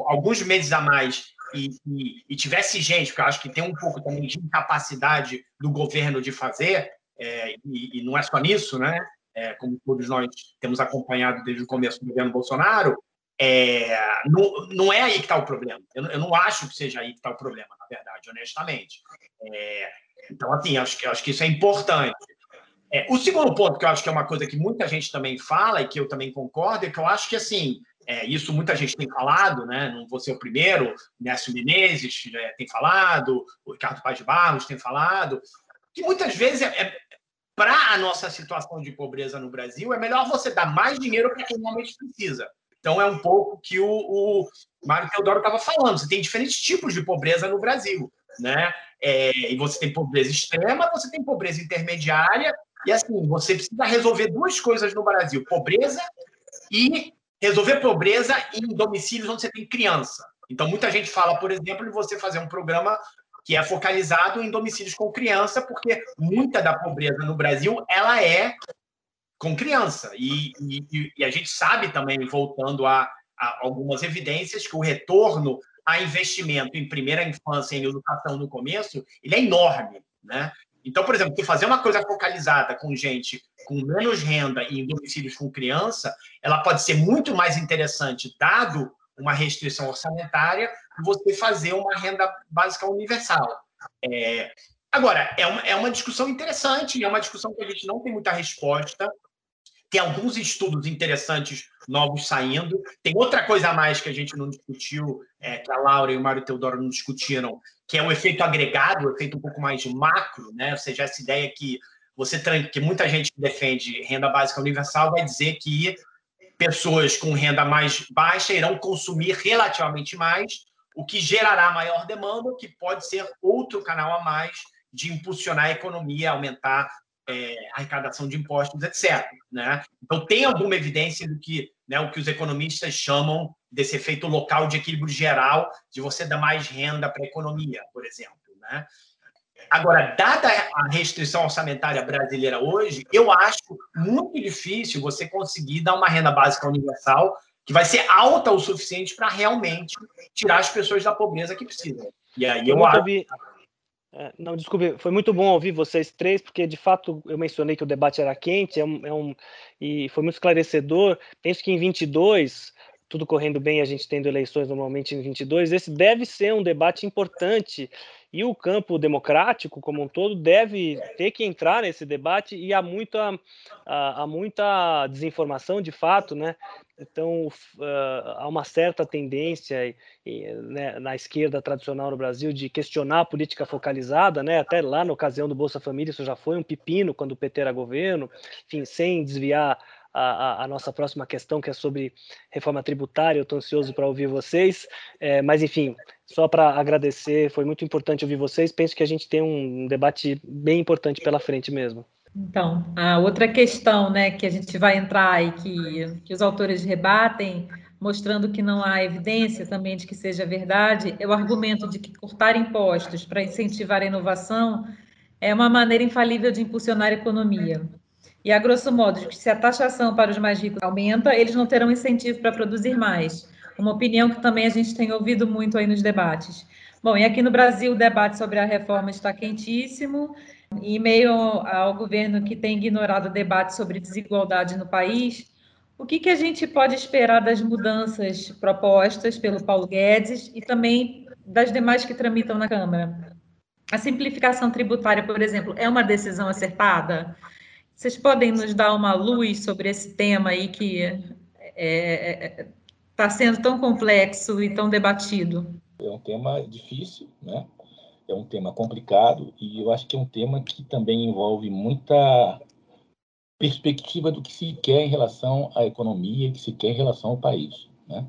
alguns meses a mais e, e, e tivesse gente, porque eu acho que tem um pouco também de incapacidade do governo de fazer, é, e, e, não é só nisso, né? É, como todos nós temos acompanhado desde o começo do governo Bolsonaro, é, não, não é aí que está o problema. Eu, eu, não acho que seja aí que está o problema, na verdade, honestamente. É, então, assim, acho que, acho que isso é importante. É, o segundo ponto, que eu acho que é uma coisa que muita gente também fala e que eu também concordo, é que eu acho que, assim, é, isso muita gente tem falado, né? não vou ser o primeiro, Nécio Menezes é, tem falado, o Ricardo Paz de Barros tem falado, que muitas vezes, é, é para a nossa situação de pobreza no Brasil, é melhor você dar mais dinheiro para quem realmente precisa. Então, é um pouco que o, o Mário Teodoro estava falando. Você tem diferentes tipos de pobreza no Brasil. Né? É, e você tem pobreza extrema, você tem pobreza intermediária, e assim, você precisa resolver duas coisas no Brasil: pobreza e resolver pobreza em domicílios onde você tem criança. Então, muita gente fala, por exemplo, de você fazer um programa que é focalizado em domicílios com criança, porque muita da pobreza no Brasil ela é com criança. E, e, e a gente sabe também, voltando a, a, algumas evidências, que o retorno a investimento em primeira infância em educação no começo, ele é enorme, né? Então, por exemplo, fazer uma coisa focalizada com gente com menos renda e em domicílios com criança, ela pode ser muito mais interessante, dado uma restrição orçamentária, você fazer uma renda básica universal. É... Agora, é uma, é uma discussão interessante, é uma discussão que a gente não tem muita resposta. Tem alguns estudos interessantes novos saindo. Tem outra coisa a mais que a gente não discutiu, é, que a Laura e o Mário Teodoro não discutiram, que é o efeito agregado, o efeito um pouco mais macro, né? ou seja, essa ideia que você que muita gente que defende renda básica universal vai dizer que pessoas com renda mais baixa irão consumir relativamente mais, o que gerará maior demanda, que pode ser outro canal a mais de impulsionar a economia, aumentar é, arrecadação de impostos, etc. Né? Então, tem alguma evidência do que né, o que os economistas chamam desse efeito local de equilíbrio geral, de você dar mais renda para a economia, por exemplo. Né? Agora, dada a restrição orçamentária brasileira hoje, eu acho muito difícil você conseguir dar uma renda básica universal que vai ser alta o suficiente para realmente tirar as pessoas da pobreza que precisam. E aí eu, eu acho. É, não, desculpe, foi muito bom ouvir vocês três, porque de fato eu mencionei que o debate era quente, é um, é um, e foi muito esclarecedor. Penso que em 22, tudo correndo bem, a gente tendo eleições normalmente em 22, esse deve ser um debate importante e o campo democrático como um todo deve ter que entrar nesse debate e há muita, há, muita desinformação de fato, né? Então, uh, há uma certa tendência né, na esquerda tradicional no Brasil de questionar a política focalizada, né? até lá na ocasião do Bolsa Família, isso já foi um pepino quando o PT era governo, enfim, sem desviar a, a, nossa próxima questão, que é sobre reforma tributária. Eu estou ansioso para ouvir vocês. É, mas, enfim, só para agradecer, foi muito importante ouvir vocês. Penso que a gente tem um debate bem importante pela frente mesmo. Então, a outra questão né, que a gente vai entrar e que, que os autores rebatem, mostrando que não há evidência também de que seja verdade, é o argumento de que cortar impostos para incentivar a inovação é uma maneira infalível de impulsionar a economia. E, a grosso modo, se a taxação para os mais ricos aumenta, eles não terão incentivo para produzir mais. Uma opinião que também a gente tem ouvido muito aí nos debates. Bom, e aqui no Brasil o debate sobre a reforma está quentíssimo. E meio ao governo que tem ignorado o debate sobre desigualdade no país, o que, que a gente pode esperar das mudanças propostas pelo Paulo Guedes e também das demais que tramitam na Câmara? A simplificação tributária, por exemplo, é uma decisão acertada? Vocês podem nos dar uma luz sobre esse tema aí que está é, é, é, sendo tão complexo e tão debatido? É um tema difícil, né? É um tema complicado e eu acho que é um tema que também envolve muita perspectiva do que se quer em relação à economia, que se quer em relação ao país, né?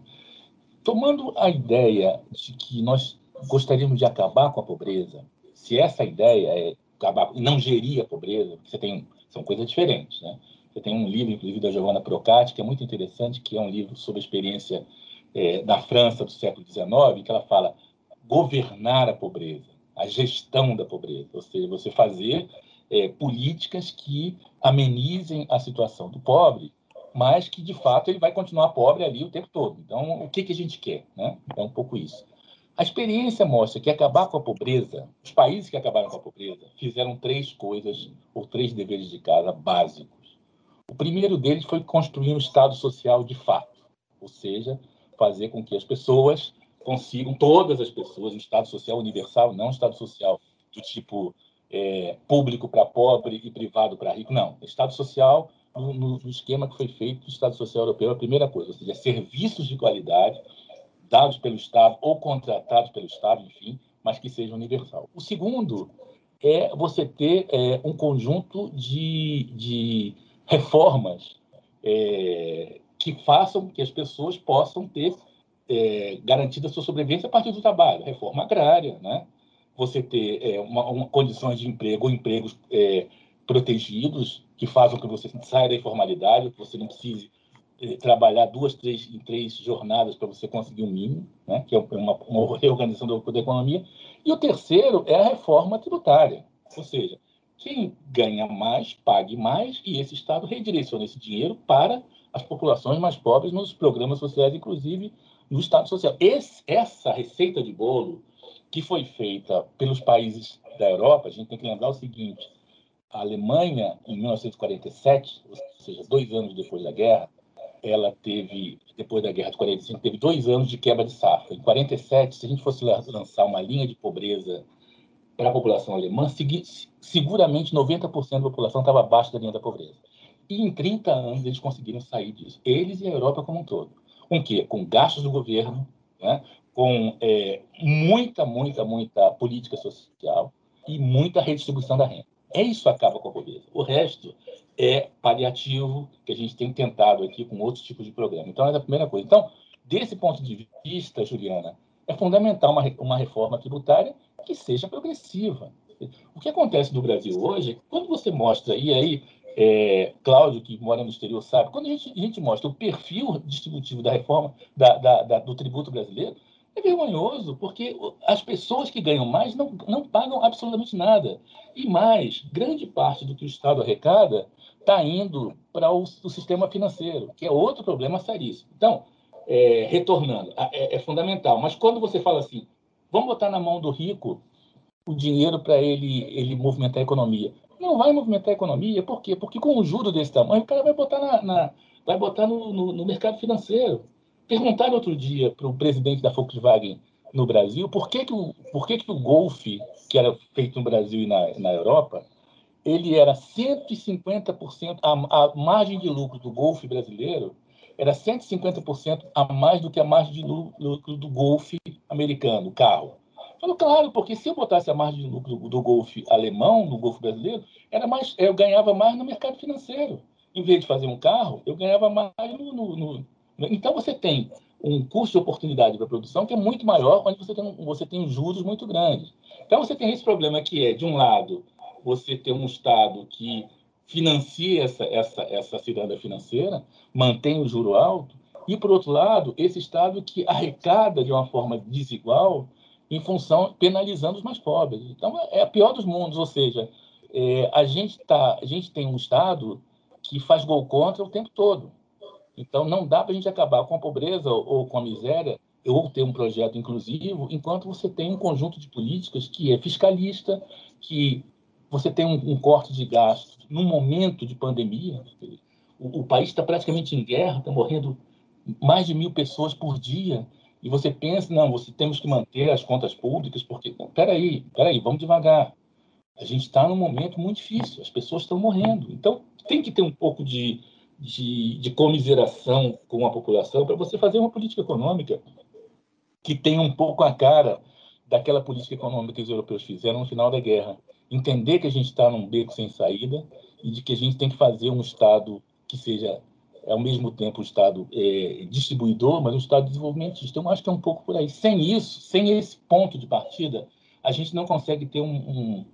Tomando a ideia de que nós gostaríamos de acabar com a pobreza, se essa ideia é acabar, não gerir a pobreza, você tem São coisas diferentes, né? Você tem um livro, inclusive, da Giovanna Procati, que é muito interessante, que é um livro sobre a experiência é, da França do século XIX, que ela fala governar a pobreza, a gestão da pobreza, ou seja, você fazer é, políticas que amenizem a situação do pobre, mas que, de fato, ele vai continuar pobre ali o tempo todo. Então, o que, que a gente quer? Né? É um pouco isso. A experiência mostra que acabar com a pobreza, os países que acabaram com a pobreza, fizeram três coisas, ou três deveres de casa básicos. O primeiro deles foi construir um Estado social de fato, ou seja, fazer com que as pessoas consigam, todas as pessoas, um Estado social universal, não um Estado social do tipo é, público para pobre e privado para rico, não. Estado social no, no, esquema que foi feito do Estado Social Europeu, a primeira coisa, ou seja, serviços de qualidade dados pelo Estado ou contratados pelo Estado, enfim, mas que seja universal. O segundo é você ter é, um conjunto de, de reformas é, que façam que as pessoas possam ter é, garantida sua sobrevivência a partir do trabalho. Reforma agrária, né? você ter é, uma, uma, condições de emprego empregos é, protegidos que façam que você saia da informalidade, que você não precise trabalhar duas, três, três jornadas para você conseguir um mínimo, né? que é uma, uma reorganização da, da economia. E o terceiro é a reforma tributária, ou seja, quem ganha mais, pague mais, e esse Estado redireciona esse dinheiro para as populações mais pobres nos programas sociais, inclusive no Estado Social. Esse, essa receita de bolo que foi feita pelos países da Europa, a gente tem que lembrar o seguinte: a Alemanha, em 1947, ou seja, dois anos depois da guerra, ela teve, depois da guerra de 45, teve dois anos de quebra de safra. Em 47, se a gente fosse lançar uma linha de pobreza para a população alemã, seguramente 90% da população estava abaixo da linha da pobreza. E em 30 anos eles conseguiram sair disso. Eles e a Europa como um todo. Com quê? Com gastos do governo, né? com é, muita, muita, muita política social e muita redistribuição da renda. É isso que acaba com a pobreza. O resto é paliativo, que a gente tem tentado aqui com outros tipos de programa. Então, é a primeira coisa. Então, desse ponto de vista, Juliana, é fundamental uma, uma reforma tributária que seja progressiva. O que acontece no Brasil hoje, quando você mostra, e aí, é, Cláudio, que mora no exterior, sabe, quando a gente, a gente mostra o perfil distributivo da reforma da, da, da, do tributo brasileiro, é vergonhoso, porque as pessoas que ganham mais não, não pagam absolutamente nada. E mais, grande parte do que o Estado arrecada está indo para o, o, sistema financeiro, que é outro problema seríssimo. Então, é, retornando, é, é, fundamental. Mas quando você fala assim, vamos botar na mão do rico o dinheiro para ele, ele movimentar a economia. Não vai movimentar a economia, por quê? Porque com um juro desse tamanho, o cara vai botar, na, na vai botar no, no, no mercado financeiro. Perguntaram outro dia para o presidente da Volkswagen no Brasil por que, que, o, por que, que o Golf, que era feito no Brasil e na, na Europa, ele era 150%, a, a margem de lucro do Golf brasileiro era 150% a mais do que a margem de lucro do Golf americano, carro. Falou, claro, porque se eu botasse a margem de lucro do, do Golf alemão no Golf brasileiro, era mais, eu ganhava mais no mercado financeiro. Em vez de fazer um carro, eu ganhava mais no, no, no então, você tem um custo de oportunidade para produção que é muito maior, onde você tem, você tem juros muito grandes. Então, você tem esse problema que é, de um lado, você tem um Estado que financia essa, essa, essa ciranda financeira, mantém o juro alto, e, por outro lado, esse Estado que arrecada de uma forma desigual em função, penalizando os mais pobres. Então, é a pior dos mundos, ou seja, é, a, gente tá, a gente tem um Estado que faz gol contra o tempo todo. Então, não dá para a gente acabar com a pobreza ou com a miséria ou ter um projeto inclusivo enquanto você tem um conjunto de políticas que é fiscalista, que você tem um, um corte de gastos num momento de pandemia. O, o país está praticamente em guerra, está morrendo mais de mil pessoas por dia. E você pensa, não, você temos que manter as contas públicas, porque, peraí, peraí, vamos devagar. A gente está num momento muito difícil, as pessoas estão morrendo. Então, tem que ter um pouco de, de, de comiseração com a população para você fazer uma política econômica que tenha um pouco a cara daquela política econômica que os europeus fizeram no final da guerra. Entender que a gente está num beco sem saída e de que a gente tem que fazer um Estado que seja, ao mesmo tempo, um Estado é, distribuidor, mas um Estado desenvolvimentista. Então, acho que é um pouco por aí. Sem isso, sem esse ponto de partida, a gente não consegue ter um, um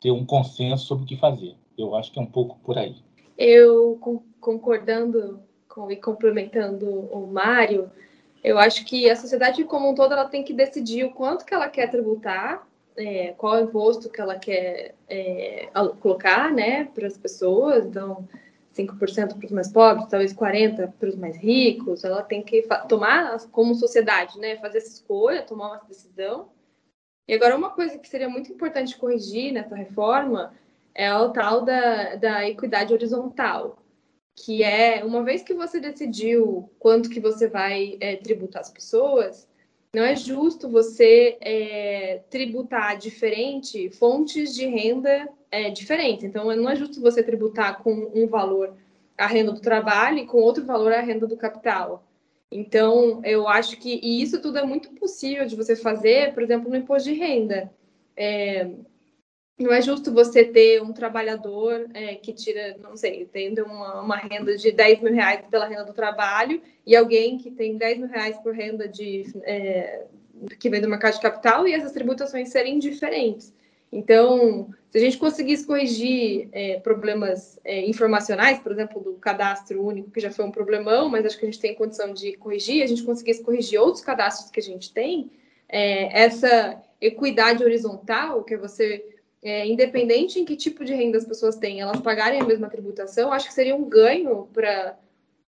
ter um consenso sobre o que fazer. Eu acho que é um pouco por aí. Eu concordando com, e complementando o Mário, eu acho que a sociedade como um todo ela tem que decidir o quanto que ela quer tributar, é, qual imposto que ela quer é, colocar né, para as pessoas. Então, 5% para os mais pobres, talvez 40% para os mais ricos. Ela tem que tomar, como sociedade, né, fazer essa escolha, tomar uma decisão. E agora, uma coisa que seria muito importante corrigir nessa reforma é o tal da, da equidade horizontal, que é, uma vez que você decidiu quanto que você vai é, tributar as pessoas, não é justo você é, tributar diferente fontes de renda é, diferentes. Então, não é justo você tributar com um valor a renda do trabalho e com outro valor a renda do capital. Então, eu acho que e isso tudo é muito possível de você fazer, por exemplo, no imposto de renda. É, não é justo você ter um trabalhador é, que tira, não sei, tendo uma, uma, renda de 10 mil reais pela renda do trabalho e alguém que tem 10 mil reais por renda de, é, que vem do mercado de capital e essas tributações serem diferentes. Então, se a gente conseguisse corrigir é, problemas é, informacionais, por exemplo, do cadastro único, que já foi um problemão, mas acho que a gente tem condição de corrigir, a gente conseguisse corrigir outros cadastros que a gente tem, é, essa equidade horizontal, que é você é, independente em que tipo de renda as pessoas têm, elas pagarem a mesma tributação, acho que seria um ganho para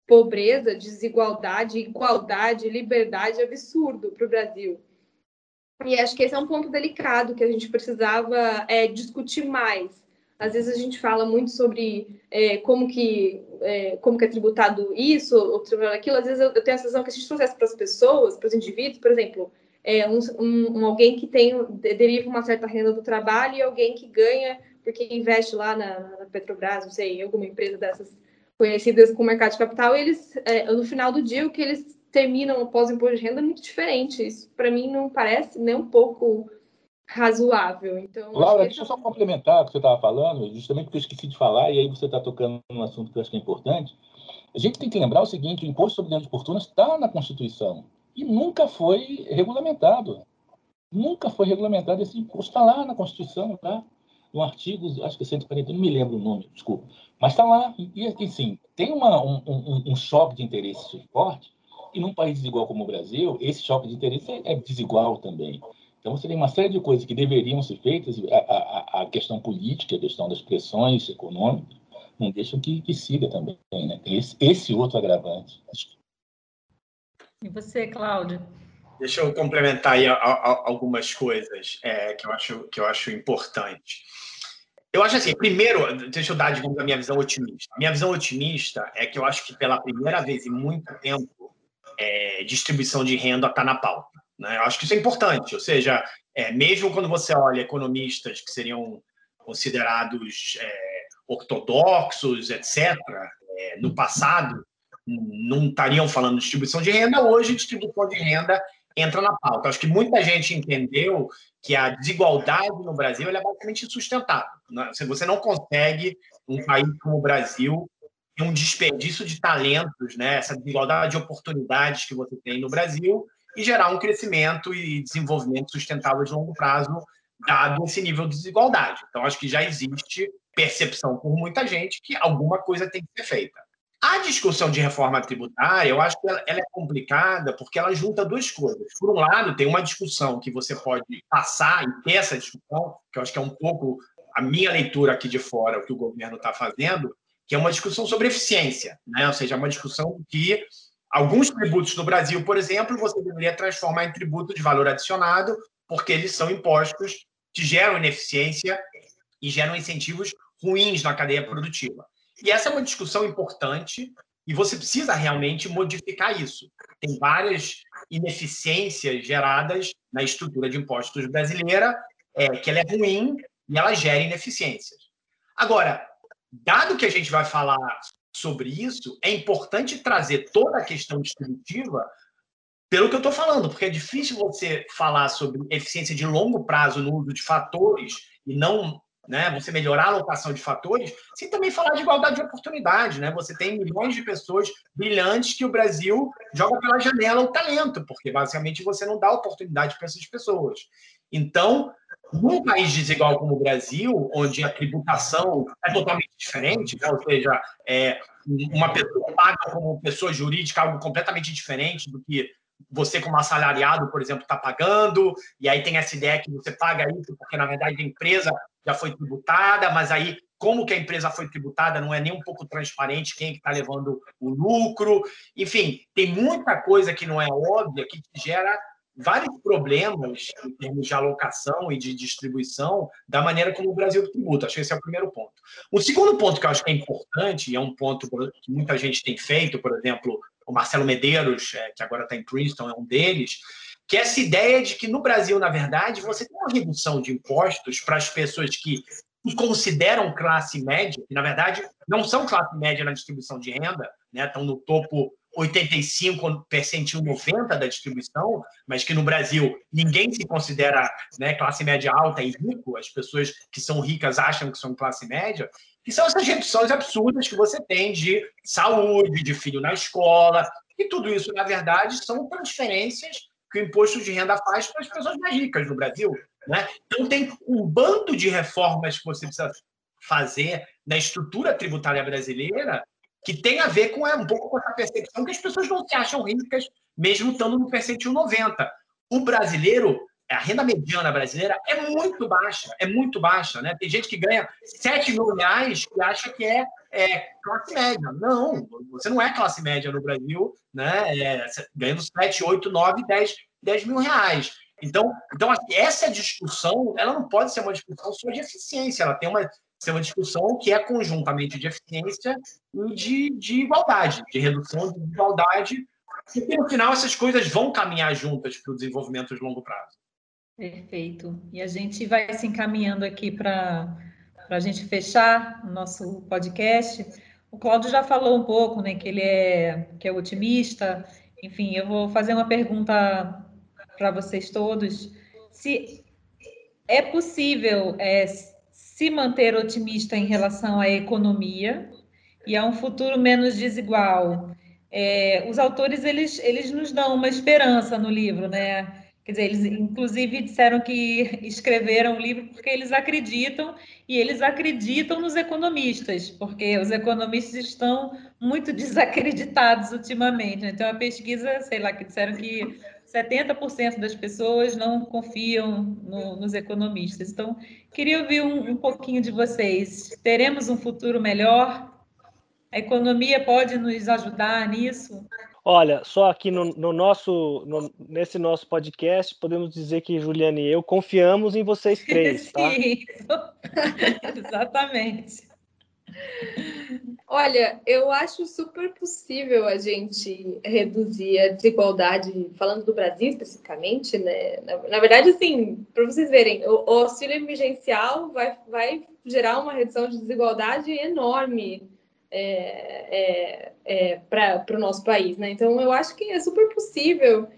pobreza, desigualdade, igualdade, liberdade absurdo para o Brasil. E acho que esse é um ponto delicado que a gente precisava é, discutir mais. Às vezes a gente fala muito sobre é, como que é, como que é tributado isso ou tributado aquilo. Às vezes eu, eu tenho a sensação que a gente trouxesse para as pessoas, para os indivíduos, por exemplo, é, um, um, alguém que tem deriva uma certa renda do trabalho e alguém que ganha porque investe lá na, na Petrobras, não sei, alguma empresa dessas conhecidas com mercado de capital, eles, é, no final do dia, o que eles terminam após o imposto de renda é muito diferente. Isso, para mim, não parece nem um pouco razoável. Então, Laura, deixa eu só complementar o que você estava falando, justamente porque eu esqueci de falar, e aí você está tocando num assunto que eu acho que é importante. A gente tem que lembrar o seguinte: o imposto sobre grandes fortunas está na Constituição e nunca foi regulamentado. Nunca foi regulamentado esse imposto. Está lá na Constituição, tá? no artigo, acho que 140, não me lembro o nome, desculpa. Mas está lá. E, assim, tem uma, um, um, um, choque de interesse forte, e num país desigual como o Brasil, esse choque de interesse é, é desigual também. Então, você tem uma série de coisas que deveriam ser feitas, a, a, a questão política, a questão das pressões econômicas, não deixam que, que siga também. Né? Esse, esse outro agravante. E você, Cláudio? Deixa eu complementar aí algumas coisas é, que, eu acho, que eu acho importante. Eu acho assim, primeiro, deixa eu dar, digamos, a minha visão otimista. A minha visão otimista é que eu acho que pela primeira vez em muito tempo, é, distribuição de renda está na pauta. Né? Eu acho que isso é importante, ou seja, é, mesmo quando você olha economistas que seriam considerados é, ortodoxos, etc., é, no passado, não estariam falando de distribuição de renda, hoje distribuição de renda entra na pauta. Acho que muita gente entendeu que a desigualdade no Brasil é basicamente insustentável. Né? Você não consegue, um país como o Brasil, ter um desperdício de talentos, né? essa desigualdade de oportunidades que você tem no Brasil, e gerar um crescimento e desenvolvimento sustentável de longo prazo, dado esse nível de desigualdade. Então, acho que já existe percepção por muita gente que alguma coisa tem que ser feita. A discussão de reforma tributária, eu acho que ela, ela, é complicada porque ela junta duas coisas. Por um lado, tem uma discussão que você pode passar e ter essa discussão, que eu acho que é um pouco a minha leitura aqui de fora, o que o governo está fazendo, que é uma discussão sobre eficiência, né? ou seja, é uma discussão que alguns tributos no Brasil, por exemplo, você deveria transformar em tributo de valor adicionado, porque eles são impostos que geram ineficiência e geram incentivos ruins na cadeia produtiva. E essa é uma discussão importante e você precisa realmente modificar isso. Tem várias ineficiências geradas na estrutura de impostos brasileira, é, que ela é ruim e ela gera ineficiências. Agora, dado que a gente vai falar sobre isso, é importante trazer toda a questão distributiva pelo que eu estou falando, porque é difícil você falar sobre eficiência de longo prazo no uso de fatores e não né? Você melhorar a alocação de fatores, sem também falar de igualdade de oportunidade, né? Você tem milhões de pessoas brilhantes que o Brasil joga pela janela o talento, porque basicamente você não dá oportunidade para essas pessoas. Então, num país desigual como o Brasil, onde a tributação é totalmente diferente, né? ou seja, é, uma pessoa paga como pessoa jurídica algo completamente diferente do que você, como assalariado, por exemplo, está pagando, e aí tem essa ideia que você paga isso porque, na verdade, a empresa já foi tributada, mas aí como que a empresa foi tributada não é nem um pouco transparente quem é está levando o lucro. Enfim, tem muita coisa que não é óbvia que gera vários problemas em termos de alocação e de distribuição da maneira como o Brasil tributa. Acho que esse é o primeiro ponto. O segundo ponto que eu acho que é importante, e é um ponto que muita gente tem feito, por exemplo, o Marcelo Medeiros, é, que agora está em Princeton, é um deles, que é essa ideia de que no Brasil, na verdade, você tem uma redução de impostos para as pessoas que consideram classe média, que na verdade não são classe média na distribuição de renda, né? estão no topo 85 percentil 90 da distribuição, mas que no Brasil ninguém se considera né, classe média alta e rico, as pessoas que são ricas acham que são classe média, que são essas reduções absurdas que você tem de saúde, de filho na escola, e tudo isso, na verdade, são transferências que o imposto de renda faz para as pessoas mais ricas no Brasil. Né? Então, tem um bando de reformas que você precisa fazer na estrutura tributária brasileira que tem a ver com é, um pouco com essa percepção que as pessoas não se acham ricas, mesmo estando no percentil 90. O brasileiro, a renda mediana brasileira é muito baixa, é muito baixa. Né? Tem gente que ganha 7 mil reais e acha que é, é classe média. Não, você não é classe média no Brasil, né? É, ganhando 7, 8, 9, 10, 10 mil reais. Então, então, essa discussão ela não pode ser uma discussão só de eficiência, ela tem uma ser uma discussão que é conjuntamente de eficiência e de, de igualdade, de redução de desigualdade, porque no final essas coisas vão caminhar juntas para o desenvolvimento de longo prazo. Perfeito. E a gente vai se encaminhando aqui para a gente fechar o nosso podcast. O Cláudio já falou um pouco, né, que ele é que é otimista. Enfim, eu vou fazer uma pergunta para vocês todos, se é possível é, se manter otimista em relação à economia e a um futuro menos desigual. É, os autores eles, eles nos dão uma esperança no livro, né? Quer dizer, eles inclusive disseram que escreveram o livro porque eles acreditam e eles acreditam nos economistas, porque os economistas estão muito desacreditados ultimamente. Né? Então, a pesquisa, sei lá, que disseram que 70% das pessoas não confiam no, nos economistas. Então, queria ouvir um, um, pouquinho de vocês. Teremos um futuro melhor? A economia pode nos ajudar nisso? Olha, só aqui no, no nosso, no, nesse nosso podcast, podemos dizer que Juliana e eu confiamos em vocês três, tá? Sim, exatamente. Olha, eu acho super possível a gente reduzir a desigualdade, falando do Brasil especificamente, né? Na, na verdade, assim, para vocês verem, o, o, auxílio emergencial vai, vai gerar uma redução de desigualdade enorme é, é, é, para o nosso país, né? Então, eu acho que é super possível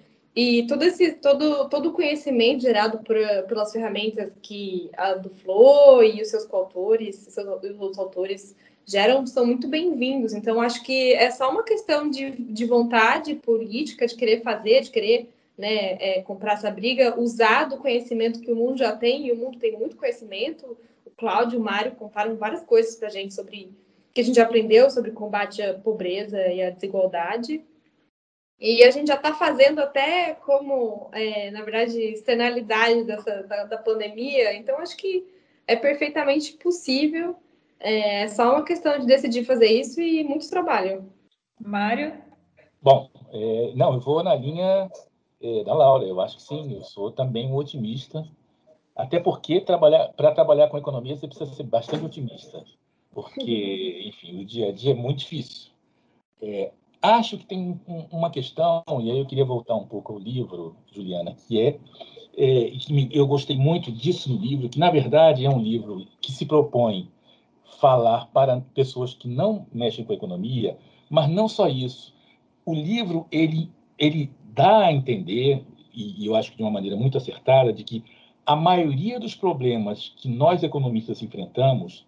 e todo esse todo todo o conhecimento gerado por, pelas ferramentas que a do Flow e os seus coautores, seus, os autores geram são muito bem-vindos. Então, acho que é só uma questão de, de vontade política, de querer fazer, de querer né, é, comprar essa briga, usar do conhecimento que o mundo já tem, e o mundo tem muito conhecimento. O Cláudio e o Mário contaram várias coisas para a gente sobre que a gente aprendeu sobre combate à pobreza e à desigualdade. E a gente já está fazendo até como, é, na verdade, externalidade dessa, da, da pandemia. Então, acho que é perfeitamente possível é só uma questão de decidir fazer isso e muito trabalho. Mário? Bom, é, não, eu vou na linha é, da Laura. Eu acho que sim, eu sou também um otimista. Até porque trabalhar para trabalhar com economia você precisa ser bastante otimista, porque, enfim, o dia a dia é muito difícil. É, acho que tem um, uma questão, e aí eu queria voltar um pouco ao livro, Juliana, que é, é que eu gostei muito disso no livro, que na verdade é um livro que se propõe falar para pessoas que não mexem com a economia, mas não só isso. O livro ele ele dá a entender e eu acho que de uma maneira muito acertada de que a maioria dos problemas que nós economistas enfrentamos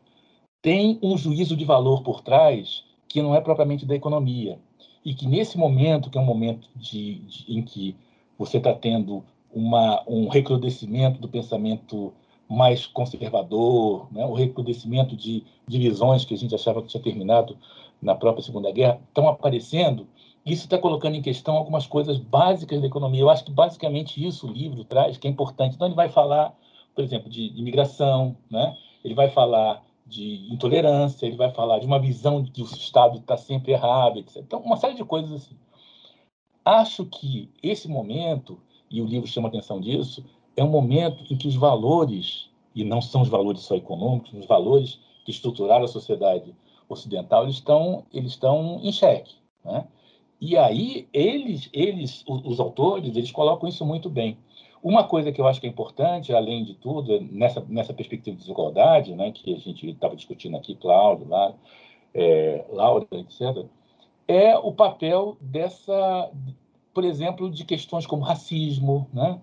tem um juízo de valor por trás que não é propriamente da economia e que nesse momento que é um momento de, de em que você está tendo uma, um recrudescimento do pensamento mais conservador, né? o recrudescimento de divisões que a gente achava que tinha terminado na própria Segunda Guerra, estão aparecendo. Isso está colocando em questão algumas coisas básicas da economia. Eu acho que basicamente isso o livro traz, que é importante. Então, ele vai falar, por exemplo, de imigração, né? ele vai falar de intolerância, ele vai falar de uma visão de que o Estado está sempre errado, etc. Então, uma série de coisas assim. Acho que esse momento, e o livro chama atenção disso, é um momento em que os valores, e não são os valores só econômicos, os valores que estruturaram a sociedade ocidental, eles estão, eles estão em xeque. Né? E aí, eles, eles, os autores, eles colocam isso muito bem. Uma coisa que eu acho que é importante, além de tudo, nessa, nessa perspectiva de desigualdade, né, que a gente estava discutindo aqui, Cláudio, lá, é, Laura, etc., é o papel dessa, por exemplo, de questões como racismo, né,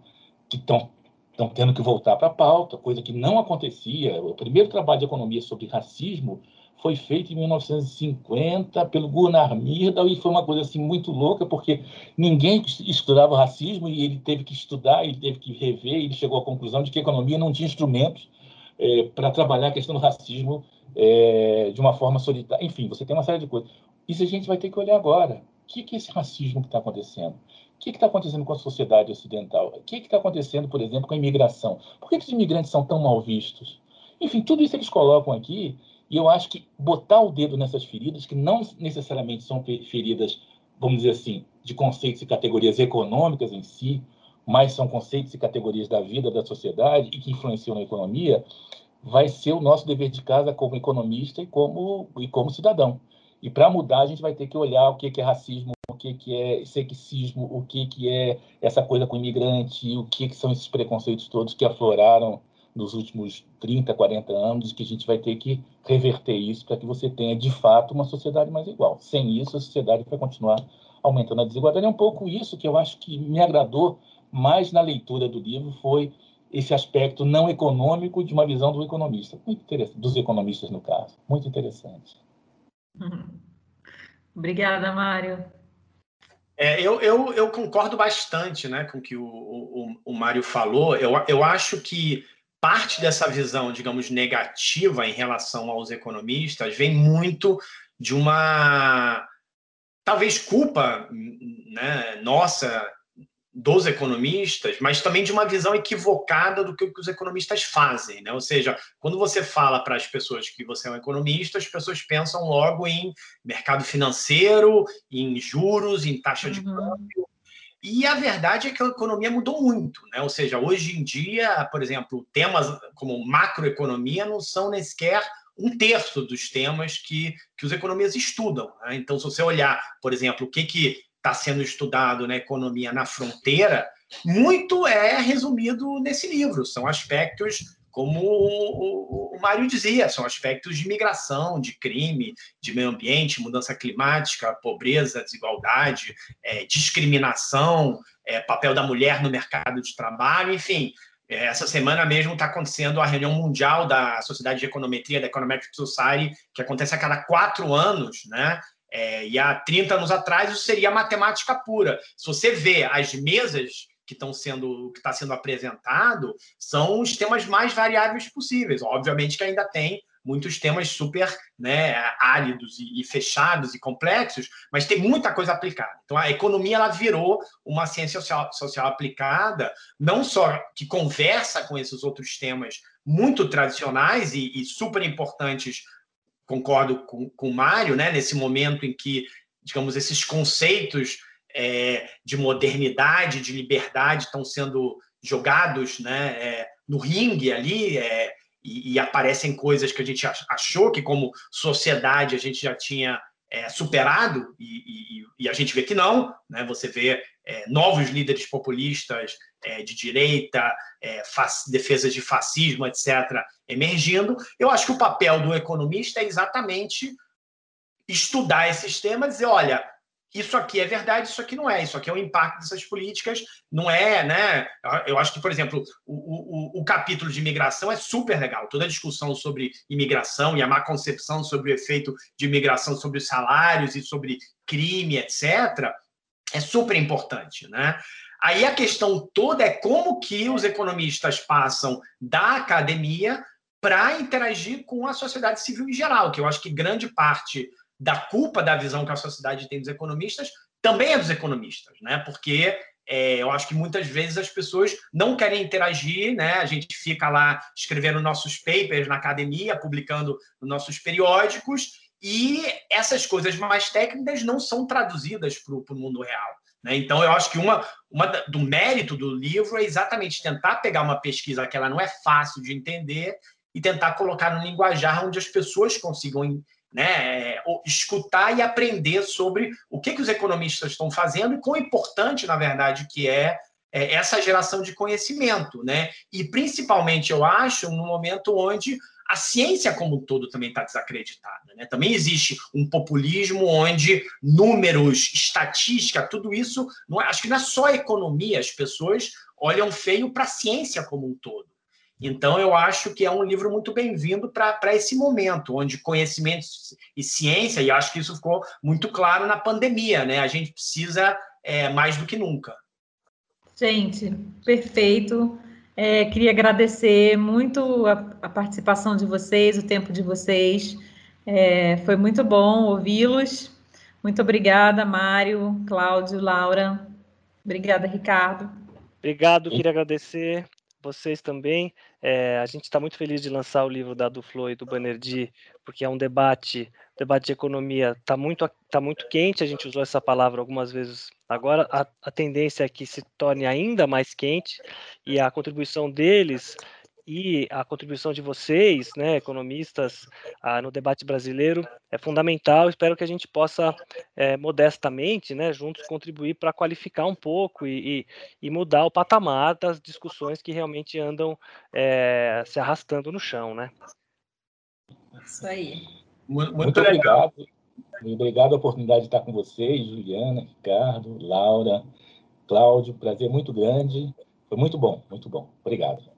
que estão estão tendo que voltar para a pauta, coisa que não acontecia. O primeiro trabalho de economia sobre racismo foi feito em 1950 pelo Gunnar Myrdal e foi uma coisa assim muito louca porque ninguém estudava racismo e ele teve que estudar, ele teve que rever, ele chegou à conclusão de que a economia não tinha instrumentos é, para trabalhar a questão do racismo é, de uma forma solitária. Enfim, você tem uma série de coisas. Isso a gente vai ter que olhar agora. O que é esse racismo que está acontecendo? O que está acontecendo com a sociedade ocidental? O que está acontecendo, por exemplo, com a imigração? Por que, que os imigrantes são tão mal vistos? Enfim, tudo isso eles colocam aqui e eu acho que botar o dedo nessas feridas, que não necessariamente são feridas, vamos dizer assim, de conceitos e categorias econômicas em si, mas são conceitos e categorias da vida da sociedade e que influenciam na economia, vai ser o nosso dever de casa como economista e como, e como cidadão. E para mudar, a gente vai ter que olhar o que é racismo, o que é sexismo, o que é essa coisa com imigrante, o que são esses preconceitos todos que afloraram nos últimos 30, 40 anos, que a gente vai ter que reverter isso para que você tenha, de fato, uma sociedade mais igual. Sem isso, a sociedade vai continuar aumentando a desigualdade. É um pouco isso que eu acho que me agradou mais na leitura do livro, foi esse aspecto não econômico de uma visão do economista. Muito interessante, dos economistas, no caso. Muito interessante. Obrigada, Mário. É, eu, eu, eu, concordo bastante né, com o que o, o, o Mário falou. Eu, eu acho que parte dessa visão, digamos, negativa em relação aos economistas vem muito de uma talvez culpa né, nossa dos economistas, mas também de uma visão equivocada do que os economistas fazem, né? Ou seja, quando você fala para as pessoas que você é um economista, as pessoas pensam logo em mercado financeiro, em juros, em taxa de uhum. câmbio, e a verdade é que a economia mudou muito, né? Ou seja, hoje em dia, por exemplo, temas como macroeconomia não são nem sequer um terço dos temas que, que os economistas estudam. Né? Então, se você olhar, por exemplo, o que que está sendo estudado na economia na fronteira, muito é resumido nesse livro. São aspectos como o, o, o Mário dizia, são aspectos de migração, de crime, de meio ambiente, mudança climática, pobreza, desigualdade, é, discriminação, é, papel da mulher no mercado de trabalho, enfim. É, essa semana mesmo está acontecendo a reunião mundial da Sociedade de Econometria, da Econometric Society, que acontece a cada quatro anos, né? É, e há 30 anos atrás isso seria matemática pura. Se você vê as mesas que estão sendo que está sendo apresentado são os temas mais variáveis possíveis. Obviamente que ainda tem muitos temas super né, áridos e, e, fechados e complexos, mas tem muita coisa aplicada. Então a economia ela virou uma ciência social, social aplicada, não só que conversa com esses outros temas muito tradicionais e, e super importantes. Concordo com, com o Mário, né? Nesse momento em que, digamos, esses conceitos é, de modernidade, de liberdade estão sendo jogados né, é, no ringue ali é, e, e, aparecem coisas que a gente achou que como sociedade a gente já tinha é, superado e, e, e, a gente vê que não, né? Você vê é, novos líderes populistas é, de direita, defesas de fascismo, etc., emergindo. Eu acho que o papel do economista é exatamente estudar esses temas e olha, isso aqui é verdade, isso aqui não é, isso aqui é o impacto dessas políticas, não é, né? Eu acho que, por exemplo, o, o, o capítulo de imigração é super legal, toda a discussão sobre imigração e a má concepção sobre o efeito de imigração sobre os salários e sobre crime, etc. é super importante, né? Aí a questão toda é como que os economistas passam da academia para interagir com a sociedade civil em geral, que eu acho que grande parte da culpa da visão que a sociedade tem dos economistas também é dos economistas, né? Porque é, eu acho que muitas vezes as pessoas não querem interagir, né? A gente fica lá escrevendo nossos papers na academia, publicando nos nossos periódicos, e essas coisas mais técnicas não são traduzidas para o mundo real. Né? Então, eu acho que uma, uma do mérito do livro é exatamente tentar pegar uma pesquisa que ela não é fácil de entender e tentar colocar no linguajar onde as pessoas consigam né, escutar e aprender sobre o que, que os economistas estão fazendo e quão importante, na verdade, que é, é essa geração de conhecimento. Né? E, principalmente, eu acho, no momento onde a ciência como um todo também está desacreditada. Né? Também existe um populismo onde números, estatística, tudo isso, não é, acho que não é só economia, as pessoas olham feio para a ciência como um todo. Então, eu acho que é um livro muito bem-vindo para esse momento, onde conhecimento e ciência, e acho que isso ficou muito claro na pandemia, né? A gente precisa é, mais do que nunca. Gente, perfeito. É, queria agradecer muito a, a, participação de vocês, o tempo de vocês. É, foi muito bom ouvi-los. Muito obrigada, Mário, Cláudio, Laura. Obrigada, Ricardo. Obrigado, queria agradecer vocês também. É, a gente está muito feliz de lançar o livro da Duflo e do Banerjee, porque é um debate, debate de economia está muito, tá muito quente, a gente usou essa palavra algumas vezes agora, a, a tendência é que se torne ainda mais quente, e a contribuição deles e a contribuição de vocês, né, economistas, ah, no debate brasileiro é fundamental. Espero que a gente possa, é, modestamente, né, juntos contribuir para qualificar um pouco e, e, e, mudar o patamar das discussões que realmente andam é, se arrastando no chão, né? Isso aí. Muito, muito obrigado. Obrigado a oportunidade de estar com vocês, Juliana, Ricardo, Laura, Cláudio. Prazer muito grande. Foi muito bom, muito bom. Obrigado.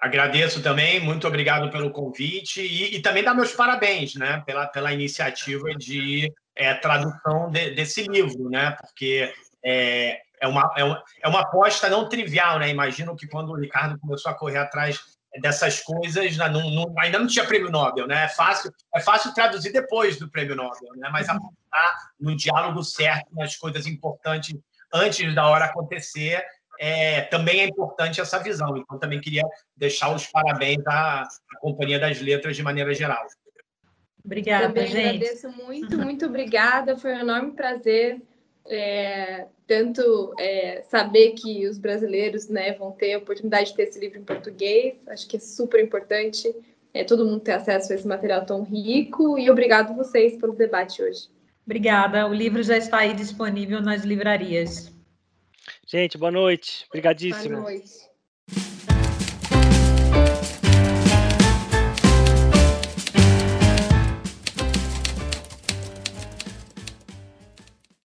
Agradeço também, muito obrigado pelo convite e, e, também dar meus parabéns, né, pela, pela iniciativa de é, tradução de, desse livro, né, porque é, é, uma, é, uma, é uma aposta não trivial, né, imagino que quando o Ricardo começou a correr atrás dessas coisas, não, não, ainda não tinha prêmio Nobel, né, é fácil, é fácil traduzir depois do prêmio Nobel, né, mas apostar no diálogo certo, nas coisas importantes antes da hora acontecer, é, também é importante essa visão. Então, também queria deixar os parabéns à, à Companhia das Letras de maneira geral. Obrigada, também gente. agradeço muito, muito obrigada. Foi um enorme prazer é, tanto é, saber que os brasileiros né, vão ter a oportunidade de ter esse livro em português. Acho que é super importante é, todo mundo ter acesso a esse material tão rico. E obrigado vocês pelo debate hoje. Obrigada. O livro já está aí disponível nas livrarias. Gente, boa noite. Obrigadíssimo. Boa noite.